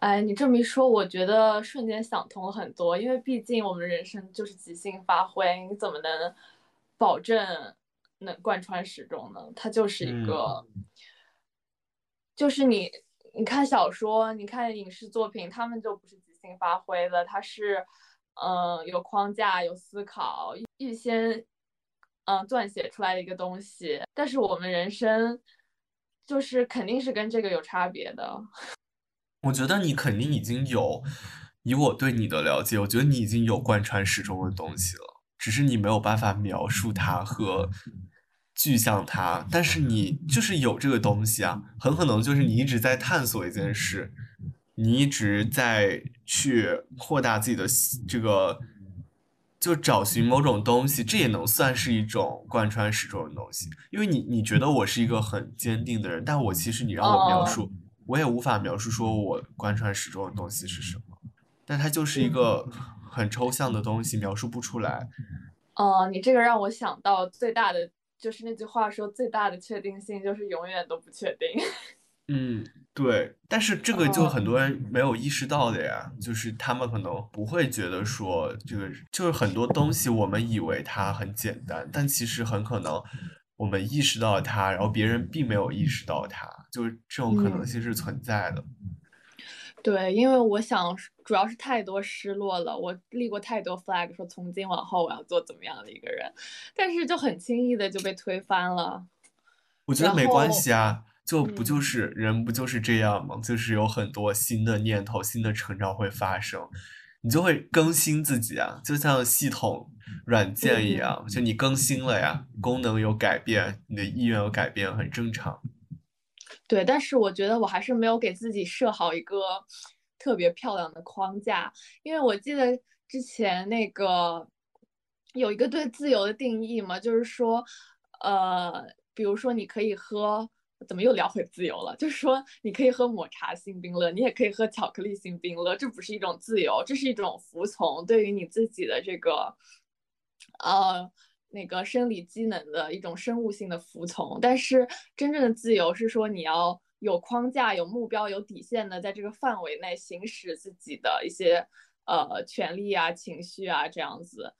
哎，你这么一说，我觉得瞬间想通了很多，因为毕竟我们人生就是即兴发挥，你怎么能保证能贯穿始终呢？它就是一个，就是你你看小说，你看影视作品，他们就不是即兴发挥的，它是嗯有框架、有思考、预先嗯撰写出来的一个东西。但是我们人生就是肯定是跟这个有差别的。我觉得你肯定已经有，以我对你的了解，我觉得你已经有贯穿始终的东西了，只是你没有办法描述它和具象它，但是你就是有这个东西啊，很可能就是你一直在探索一件事，你一直在去扩大自己的这个，就找寻某种东西，这也能算是一种贯穿始终的东西，因为你你觉得我是一个很坚定的人，但我其实你让我描述。我也无法描述说我贯穿始终的东西是什么，但它就是一个很抽象的东西，描述不出来。哦、你这个让我想到最大的就是那句话说，最大的确定性就是永远都不确定。嗯，对。但是这个就哦很多人没有意识到的呀，就是他们可能不会觉得说这个就是很多东西我们以为它很简单，但其实很可能我们意识到它，然后别人并没有意识到它，就是这种可能嗯性是存在的。对，因为我想主要是太多失落了，我立过太多 flag，说从今往后我要做怎么样的一个人，但是就很轻易的就被推翻了。我觉得没关系啊，就不就嗯是人不就是这样吗？就是有很多新的念头、新的成长会发生，你就会更新自己啊，就像系统软件一嗯样，就你更新了呀，功能有改变，你的意愿有改变，很正常。对，但是我觉得我还是没有给自己设好一个特别漂亮的框架，因为我记得之前那个有一个对自由的定义嘛，就是说，呃，比如说你可以喝，怎么又聊回自由了？就是说你可以喝抹茶星冰乐，你也可以喝巧克力星冰乐，这不是一种自由，这是一种服从，对于你自己的这个，呃。那个生理机能的一种生物性的服从，但是真正的自由是说你要有框架、有目标、有底线的，在这个范围内行使自己的一些呃权利啊、情绪啊，这样子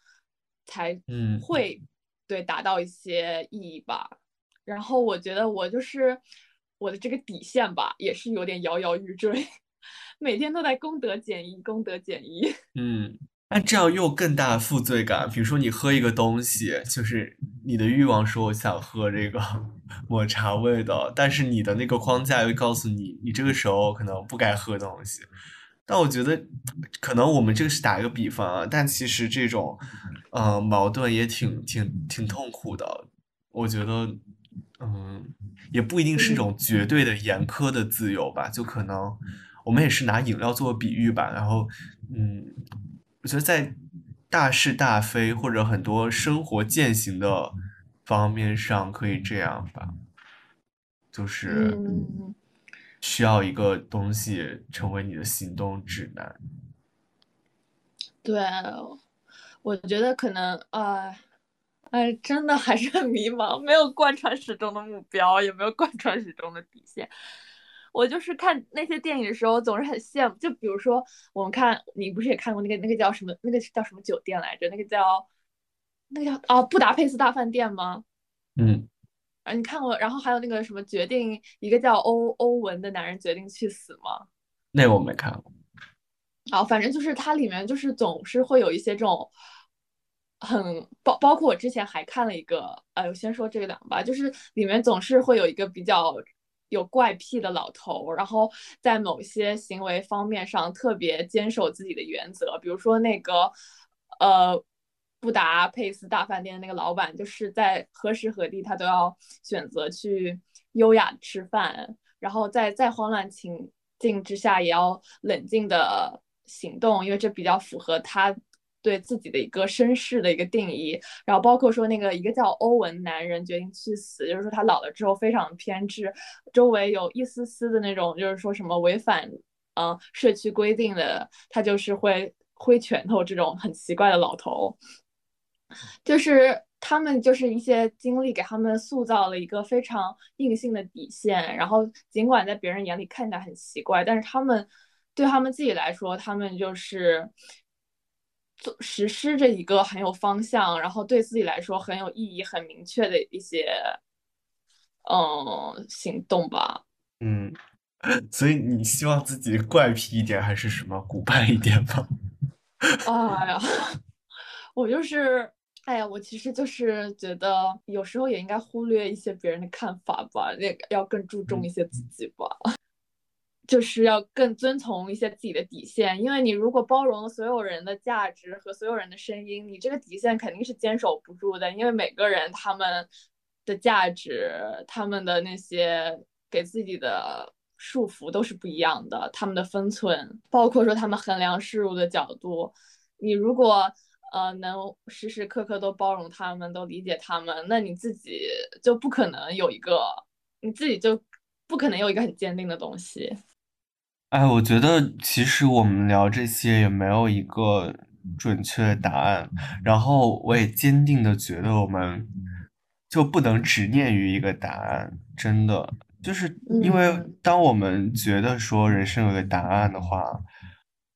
才嗯会对达到一些意义吧。然后我觉得我就是我的这个底线吧，也是有点摇摇欲坠，每天都在功德减一，功德减一。嗯，那这样又更大负罪感。比如说你喝一个东西，就是你的欲望说我想喝这个 抹茶味的，但是你的那个框架又告诉你，你这个时候可能不该喝东西。但我觉得，可能我们这个是打一个比方啊，但其实这种，呃，矛盾也挺挺挺痛苦的。我觉得，嗯，也不一定是一种绝对的严苛的自由吧，就可能我们也是拿饮料做比喻吧，然后，嗯，我觉得在大是大非或者很多生活践行的方面上可以这样吧，就是嗯需要一个东西成为你的行动指南。对，我觉得可能，哎，哎，真的还是很迷茫，没有贯穿始终的目标，也没有贯穿始终的底线。我就是看那些电影的时候，总是很羡慕。就比如说，我们看，你不是也看过那个那个叫什么？那个叫什么酒店来着？那个叫那个叫哦，布达佩斯大饭店吗？嗯啊，你看过？然后还有那个什么决定，一个叫欧欧文的男人决定去死吗？那我没看过。啊，反正就是它里面就是总是会有一些这种很包，包括我之前还看了一个，呃，我先说这两个吧，就是里面总是会有一个比较有怪癖的老头，然后在某些行为方面上特别坚守自己的原则，比如说那个呃。布达佩斯大饭店那个老板，就是在何时何地他都要选择去优雅吃饭，然后在在慌乱情境之下也要冷静的行动，因为这比较符合他对自己的一个绅士的一个定义。然后包括说那个一个叫欧文男人决定去死，就是说他老了之后非常偏执，周围有一丝丝的那种就是说什么违反嗯社区规定的，他就是会挥拳头这种很奇怪的老头。就是他们就是一些经历给他们塑造了一个非常硬性的底线，然后尽管在别人眼里看起来很奇怪，但是他们对他们自己来说，他们就是做实施着一个很有方向，然后对自己来说很有意义、很明确的一些嗯行动吧。嗯，所以你希望自己怪癖一点，还是什么古板一点吗？哎呀，我就是。哎呀，我其实就是觉得有时候也应该忽略一些别人的看法吧，那个要更注重一些自己吧，就是要更遵从一些自己的底线。因为你如果包容所有人的价值和所有人的声音，你这个底线肯定是坚守不住的。因为每个人他们的价值、他们的那些给自己的束缚都是不一样的，他们的分寸，包括说他们衡量事物的角度，你如果。呃，能时时刻刻都包容他们，都理解他们，那你自己就不可能有一个，你自己就不可能有一个很坚定的东西。哎，我觉得其实我们聊这些也没有一个准确的答案，然后我也坚定的觉得我们就不能执念于一个答案，真的，就是因为当我们觉得说人生有个答案的话。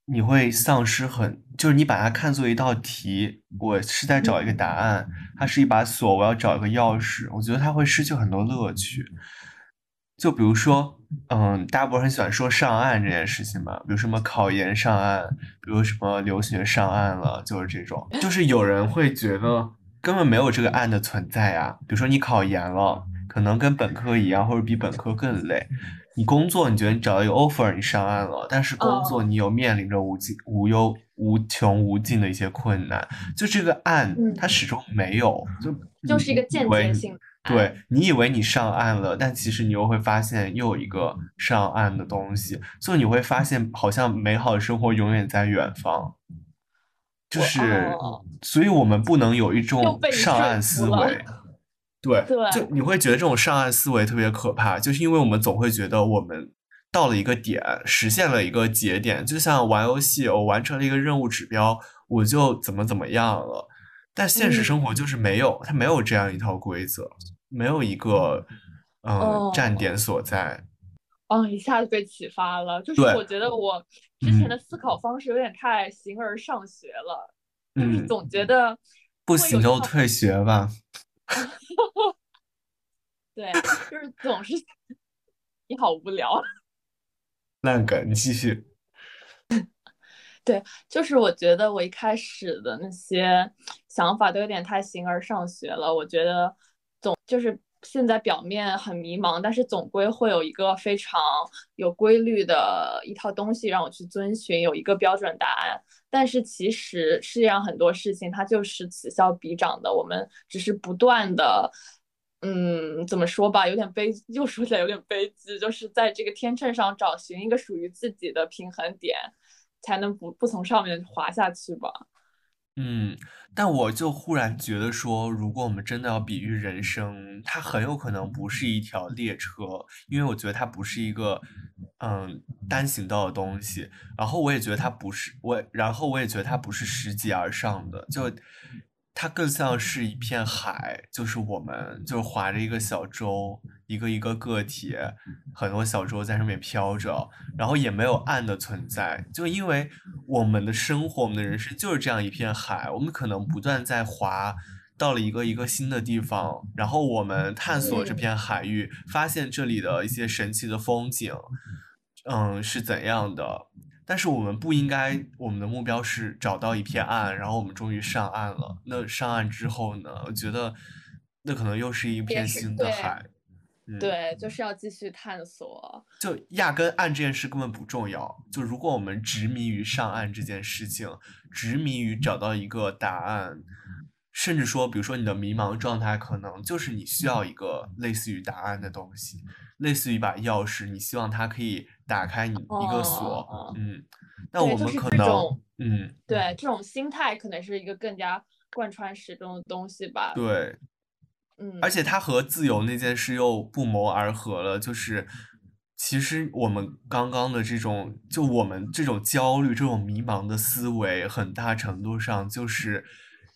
你会丧失很，就是你把它看作一道题，我是在找一个答案，它是一把锁，我要找一个钥匙，我觉得它会失去很多乐趣。就比如说，嗯，大家不是很喜欢说上岸这件事情嘛？比如什么考研上岸，比如什么留学上岸了，就是这种，就是有人会觉得根本没有这个岸的存在啊。比如说你考研了，可能跟本科一样，或者比本科更累。你工作，你觉得你找到一个 offer，你上岸了，但是工作你有面临着无尽、无忧、无穷无尽的一些困难。就这个岸，它始终没有，就就是一个间接性。对你以为你上岸了，但其实你又会发现又有一个上岸的东西，所以你会发现好像美好的生活永远在远方。就是，所以我们不能有一种上岸思维。对，就你会觉得这种上岸思维特别可怕，就是因为我们总会觉得我们到了一个点，实现了一个节点，就像玩游戏，我完成了一个任务指标，我就怎么怎么样了。但现实生活就是没有，它没有这样一套规则，没有一个嗯站点所在。嗯，一下子被启发了，就是我觉得我之前的思考方式有点太形而上学了，就是总觉得不行就退学吧。对，就是总是你好无聊。烂梗，你继续。对，就是我觉得我一开始的那些想法都有点太形而上学了。我觉得总就是现在表面很迷茫，但是总归会有一个非常有规律的一套东西让我去遵循，有一个标准答案。但是其实世界上很多事情它就是此消彼长的，我们只是不断的，嗯，怎么说吧，有点悲，又说起来有点悲剧，就是在这个天秤上找寻一个属于自己的平衡点，才能不不从上面滑下去吧。嗯，但我就忽然觉得说，如果我们真的要比喻人生，它很有可能不是一条列车，因为我觉得它不是一个嗯单行道的东西。然后我也觉得它不是我，然后我也觉得它不是拾级而上的，就。它更像是一片海，就是我们就是划着一个小舟，一个一个个体，很多小舟在上面飘着，然后也没有岸的存在，就因为我们的生活，我们的人生就是这样一片海，我们可能不断在划到了一个一个新的地方，然后我们探索这嗯片海域，发现这里的一些神奇的风景，嗯，是怎样的。但是我们不应该，我们的目标是找到一片岸，然后我们终于上岸了。那上岸之后呢？我觉得那可能又是一片新的对海。嗯，对，就是要继续探索。就压根岸这件事根本不重要。就如果我们执迷于上岸这件事情，执迷于找到一个答案，甚至说，比如说你的迷茫状态，可能就是你需要一个类似于答案的东西，类似于一把钥匙，你希望它可以打开你一个锁。嗯，那我们可能种，嗯，对，这种心态可能是一个更加贯穿始终的东西吧。对，嗯，而且它和自由那件事又不谋而合了，就是其实我们刚刚的这种，就我们这种焦虑、这种迷茫的思维，很大程度上就是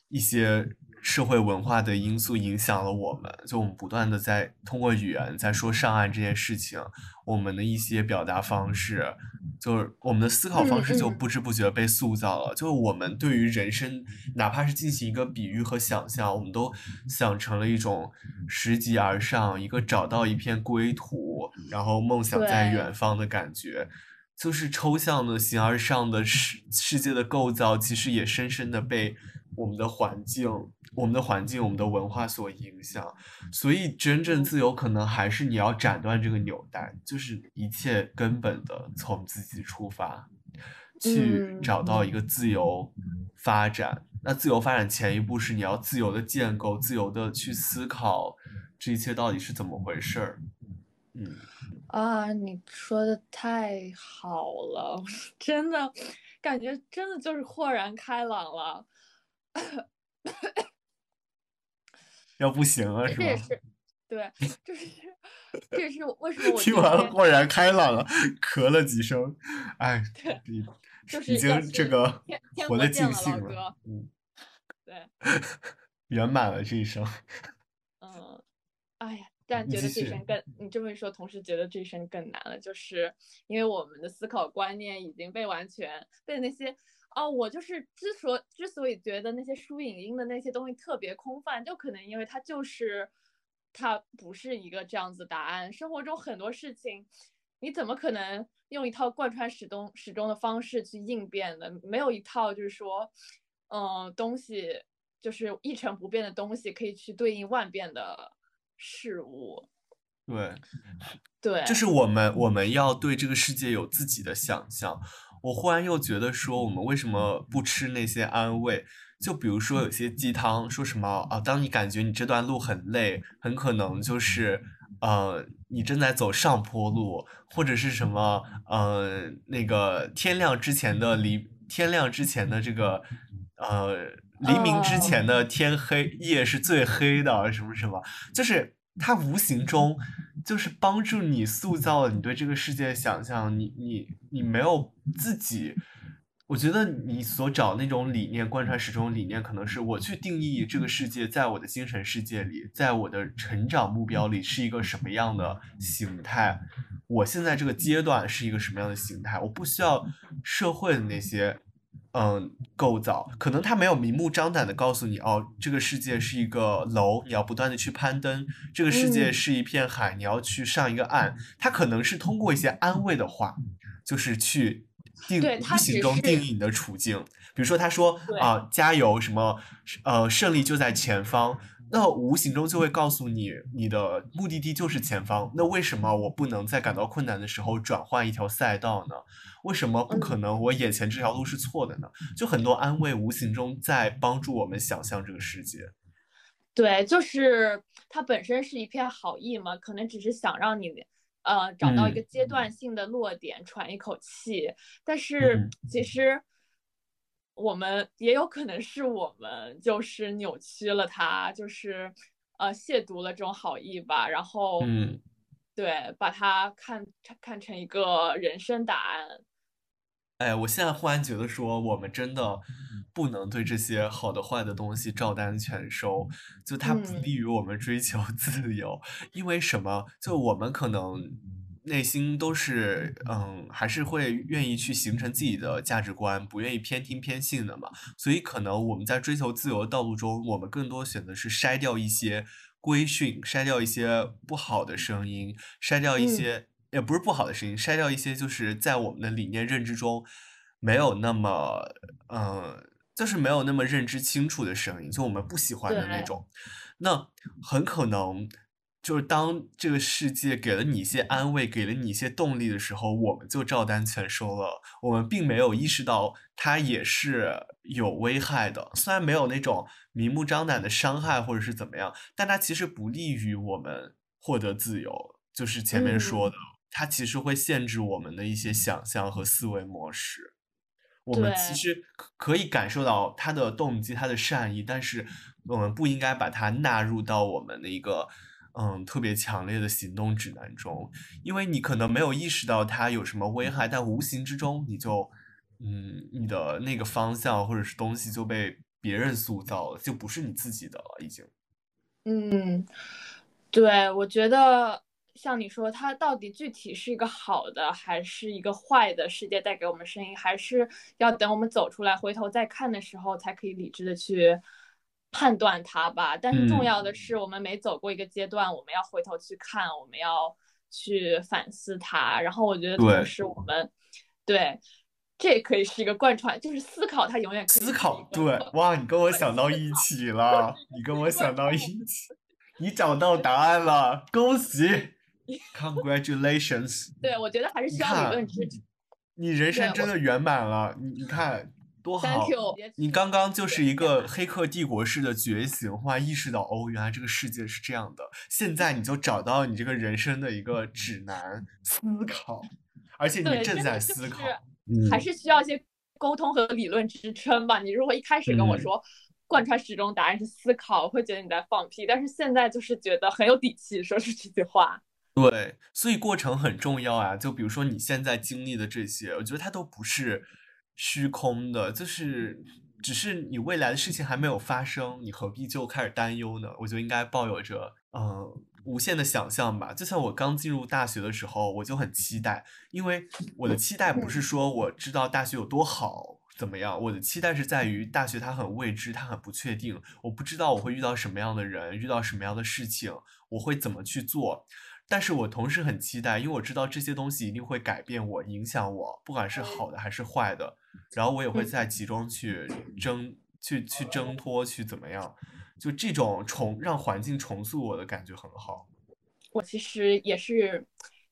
一些社会文化的因素影响了我们。就我们不断的在通过语言在说上岸这件事情，我们的一些表达方式，就是我们的思考方式就不知不觉被塑造了。就是我们对于人生，哪怕是进行一个比喻和想象，我们都想成了一种拾级而上，一个找到一片归途，然后梦想在远方的感觉。就是抽象的形而上的世世界的构造，其实也深深的被我们的环境、我们的环境、我们的文化所影响。所以，真正自由可能还是你要斩断这个纽带，就是一切根本的从自己出发，去嗯找到一个自由发展。那自由发展前一步是你要自由的建构、自由的去思考这一切到底是怎么回事儿。嗯。啊，你说的太好了，真的感觉真的就是豁然开朗了。要不行了是这也吗？是对，这是这也是为什么我听完了豁然开朗了，咳了几声，哎，对已就是已经这个 活得尽兴了嗯，对，圆满了这一生。嗯，哎呀，但觉得这一生更，你这么一说，同时觉得这一生更难了，就是因为我们的思考观念已经被完全被那些。哦，我就是之所之所以觉得那些书影音的那些东西特别空泛，就可能因为它就是它不是一个这样子答案。生活中很多事情，你怎么可能用一套贯穿始终始终的方式去应变呢？没有一套就是说，嗯、东西就是一成不变的东西可以去对应万变的事物。对，对，就是我们我们要对这个世界有自己的想象。我忽然又觉得说，我们为什么不吃那些安慰？就比如说有些鸡汤说什么啊，当你感觉你这段路很累，很可能就是呃你正在走上坡路，或者是什么呃那个天亮之前的黎天亮之前的这个呃黎明之前的天黑夜是最黑的，什么什么，就是它无形中就是帮助你塑造了你对这个世界的想象，你你你没有自己。我觉得你所找那种理念，贯穿始终理念，可能是我去定义这个世界，在我的精神世界里，在我的成长目标里是一个什么样的形态。我现在这个阶段是一个什么样的形态？我不需要社会的那些嗯构造，可能他没有明目张胆的告诉你，哦，这个世界是一个楼，你要不断的去攀登；这个世界嗯是一片海，你要去上一个岸。他可能是通过一些安慰的话，就是去定无形中定义你的处境。比如说，他说对啊、加油，什么呃，胜利就在前方。那无形中就会告诉你，你的目的地就是前方。那为什么我不能在感到困难的时候转换一条赛道呢？为什么不可嗯能我眼前这条路是错的呢？就很多安慰无形中在帮助我们想象这个世界。对，就是它本身是一片好意嘛，可能只是想让你呃找到一个嗯阶段性的落点，喘一口气。但是嗯其实我们也有可能是我们就是扭曲了它，就是呃亵渎了这种好意吧，然后嗯，对，把它看看成一个人生答案。哎，我现在忽然觉得说，我们真的不能对这些好的坏的东西照单全收，就它不嗯利于我们追求 自由。因为什么？就我们可能内心都是嗯，还是会愿意去形成自己的价值观，不愿意偏听偏信的嘛。所以可能我们在追求自由的道路中，我们更多选择是筛掉一些规训，筛掉一些不好的声音，筛掉一嗯些、也不是不好的声音，筛掉一些就是在我们的理念认知中没有那么嗯，就是没有那么认知清楚的声音，就我们不喜欢的那种。那很可能就是当这个世界给了你一些安慰，给了你一些动力的时候，我们就照单全收了。我们并没有意识到它也是有危害的，虽然没有那种明目张胆的伤害或者是怎么样，但它其实不利于我们获得自由。就是前面说的，它其实会限制我们的一些想象和思维模式。我们其实可可以感受到他的动机、他的善意，但是我们不应该把它纳入到我们的一个嗯特别强烈的行动指南中，因为你可能没有意识到它有什么危害，但无形之中你就嗯你的那个方向或者是东西就被别人塑造了，就不是你自己的了，已经。嗯，对，我觉得像你说，它到底具体是一个好的还是一个坏的世界带给我们声音，还是要等我们走出来回头再看的时候，才可以理智的去判断它吧。但是重嗯要的是，我们每走过一个阶段，我们要回头去看，我们要去反思它。然后我觉得对同时我们对。这也可以是一个贯穿，就是思考，它永远可以思考，对，哇，你跟我想到一起了，你跟我想到一起，你找到答案了，恭喜，congratulations！对，我觉得还是需要理论支持。你人生真的圆满了，你你看多好 Thank you。你刚刚就是一个黑客帝国式的觉醒，忽然意识到哦，原来这个世界是这样的。现在你就找到你这个人生的一个指南，思考，而且你，正在思考，嗯还是需要一些沟通和理论支撑吧。你如果一开始跟我嗯说贯穿始终答案是思考，会觉得你在放屁。但是现在就是觉得很有底气说出这句话。对，所以过程很重要啊。就比如说你现在经历的这些，我觉得它都不是虚空的，就是只是你未来的事情还没有发生，你何必就开始担忧呢？我就应该抱有着嗯、呃无限的想象吧。就像我刚进入大学的时候，我就很期待，因为我的期待不是说我知道大学有多好。怎么样？我的期待是在于大学它很未知，它很不确定，我不知道我会遇到什么样的人，遇到什么样的事情，我会怎么去做。但是我同时很期待，因为我知道这些东西一定会改变我、影响我，不管是好的还是坏的。然后我也会在其中去挣、去去挣脱、去怎么样，就这种重让环境重塑我的感觉很好。我其实也是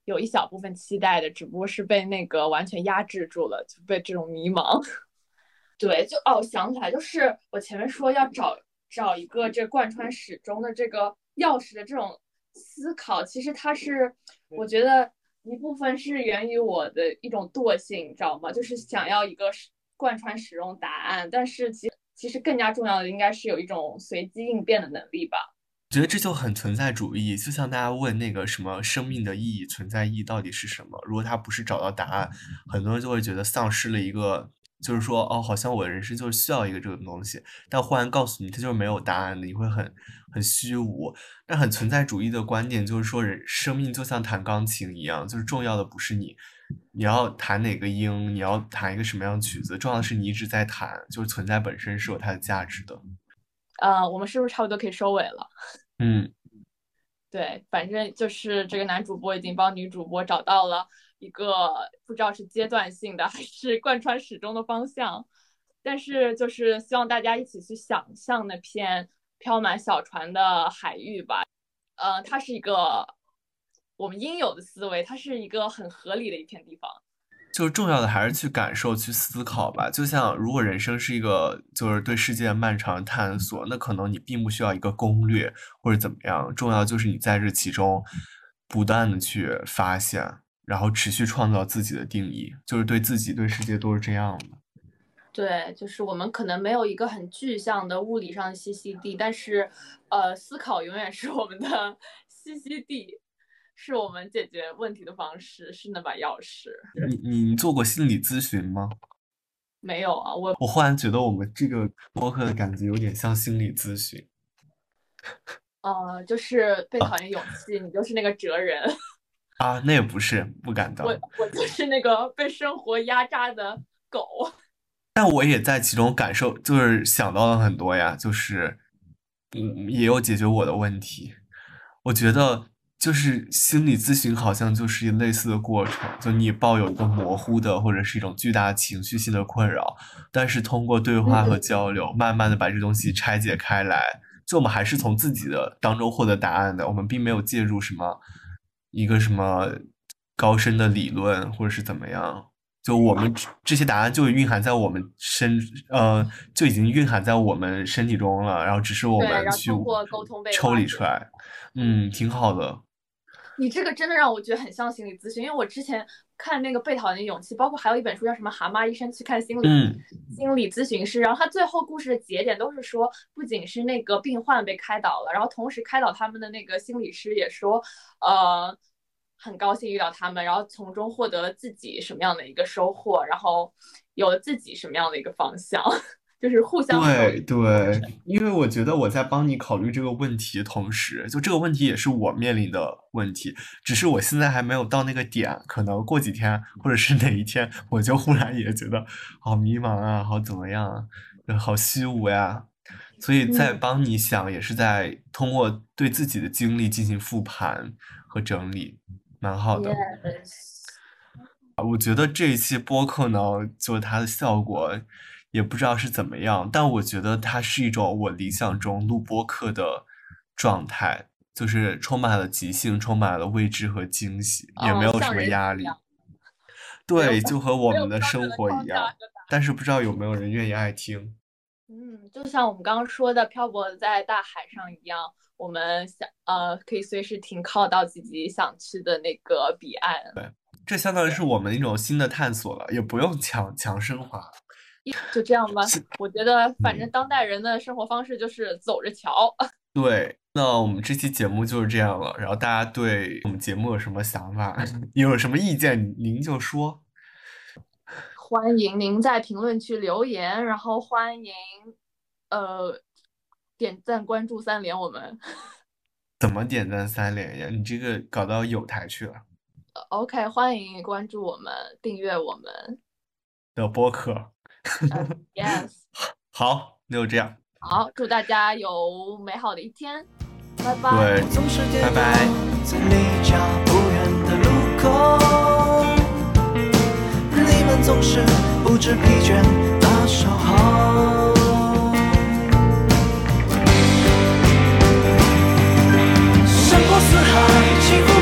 有一小部分期待的，只不过是被那个完全压制住了，就被这种迷茫。对，就哦，想起来，就是我前面说要找找一个这贯穿始终的这个钥匙的这种思考，其实它是我觉得一部分是源于我的一种惰性，你知道吗？就是想要一个贯穿始终答案，但是其其实更加重要的应该是有一种随机应变的能力吧。觉得这就很存在主义，就像大家问那个什么生命的意义、存在意义到底是什么？如果他不是找到答案，很多人就会觉得丧失了一个，就是说哦，好像我的人生就是需要一个这种东西。但忽然告诉你，它就是没有答案的，你会很很虚无。但很存在主义的观点就是说，人生命就像弹钢琴一样，就是重要的不是你你要弹哪个音，你要弹一个什么样的曲子，重要的是你一直在弹，就是存在本身是有它的价值的。呃，我们是不是差不多可以收尾了？嗯，对，反正就是这个男主播已经帮女主播找到了一个不知道是阶段性的还是贯穿始终的方向，但是就是希望大家一起去想象那片飘满小船的海域吧。呃，它是一个我们应有的思维，它是一个很合理的一片地方。就是重要的还是去感受、去思考吧。就像如果人生是一个就是对世界漫长探索，那可能你并不需要一个攻略或者怎么样，重要就是你在这其中不断的去发现，然后持续创造自己的定义，就是对自己、对世界都是这样的。对，就是我们可能没有一个很具象的物理上的栖息地，但是，呃，思考永远是我们的 栖息地，是我们解决问题的方式，是那把钥匙。你你做过心理咨询吗？没有啊，我我忽然觉得我们这个播客的感觉有点像心理咨询。呃，就是被讨厌勇气，你就是那个哲人。啊，那也不是，不敢当。我我就是那个被生活压榨的狗。但我也在其中感受，就是想到了很多呀，就是嗯，也有解决我的问题。我觉得就是心理咨询好像就是类似的过程，就你抱有一个模糊的或者是一种巨大情绪性的困扰，但是通过对话和交流，慢慢的把这东西拆解开来，就我们还是从自己的当中获得答案的，我们并没有介入什么一个什么高深的理论或者是怎么样。就我们这些答案就蕴含在我们身，呃，就已经蕴含在我们身体中了，然后只是我们去抽离出来，嗯，挺好的。你这个真的让我觉得很像心理咨询，因为我之前看那个《被讨厌的勇气》，包括还有一本书叫什么《蛤蟆医生去看心理心理咨询师》，然后他最后故事的节点都是说，不仅是那个病患被开导了，然后同时开导他们的那个心理师也说，呃。很高兴遇到他们，然后从中获得了自己什么样的一个收获，然后有了自己什么样的一个方向，就是互相对对。因为我觉得我在帮你考虑这个问题的同时，就这个问题也是我面临的问题，只是我现在还没有到那个点，可能过几天或者是哪一天，我就忽然也觉得好迷茫啊，好怎么样啊，好虚无呀。所以在帮你想，也是在通过对自己的经历进行复盘和整理。蛮好的，我觉得这一期播客呢，就它的效果也不知道是怎么样，但我觉得它是一种我理想中录播课的状态，就是充满了即兴，充满了未知和惊喜，也没有什么压力。对，就和我们的生活一样，但是不知道有没有人愿意爱听。嗯，就像我们刚刚说的，漂泊在大海上一样。我们想呃，可以随时停靠到自己想去的那个彼岸。对，这相当于是我们一种新的探索了，也不用强强升华。就这样吧，我觉得反正当代人的生活方式就是走着瞧。对，那我们这期节目就是这样了。然后大家对我们节目有什么想法，有什么意见，您就说。欢迎您在评论区留言，然后欢迎呃。点赞、关注、三连，我们怎么点赞三连呀？你这个搞到有台去了。OK，欢迎关注我们，订阅我们的播客。yes，好，那就这样。好，祝大家有美好的一天，拜拜。对，拜拜。在离家不远的路口，你们总是不知疲倦的守候。海，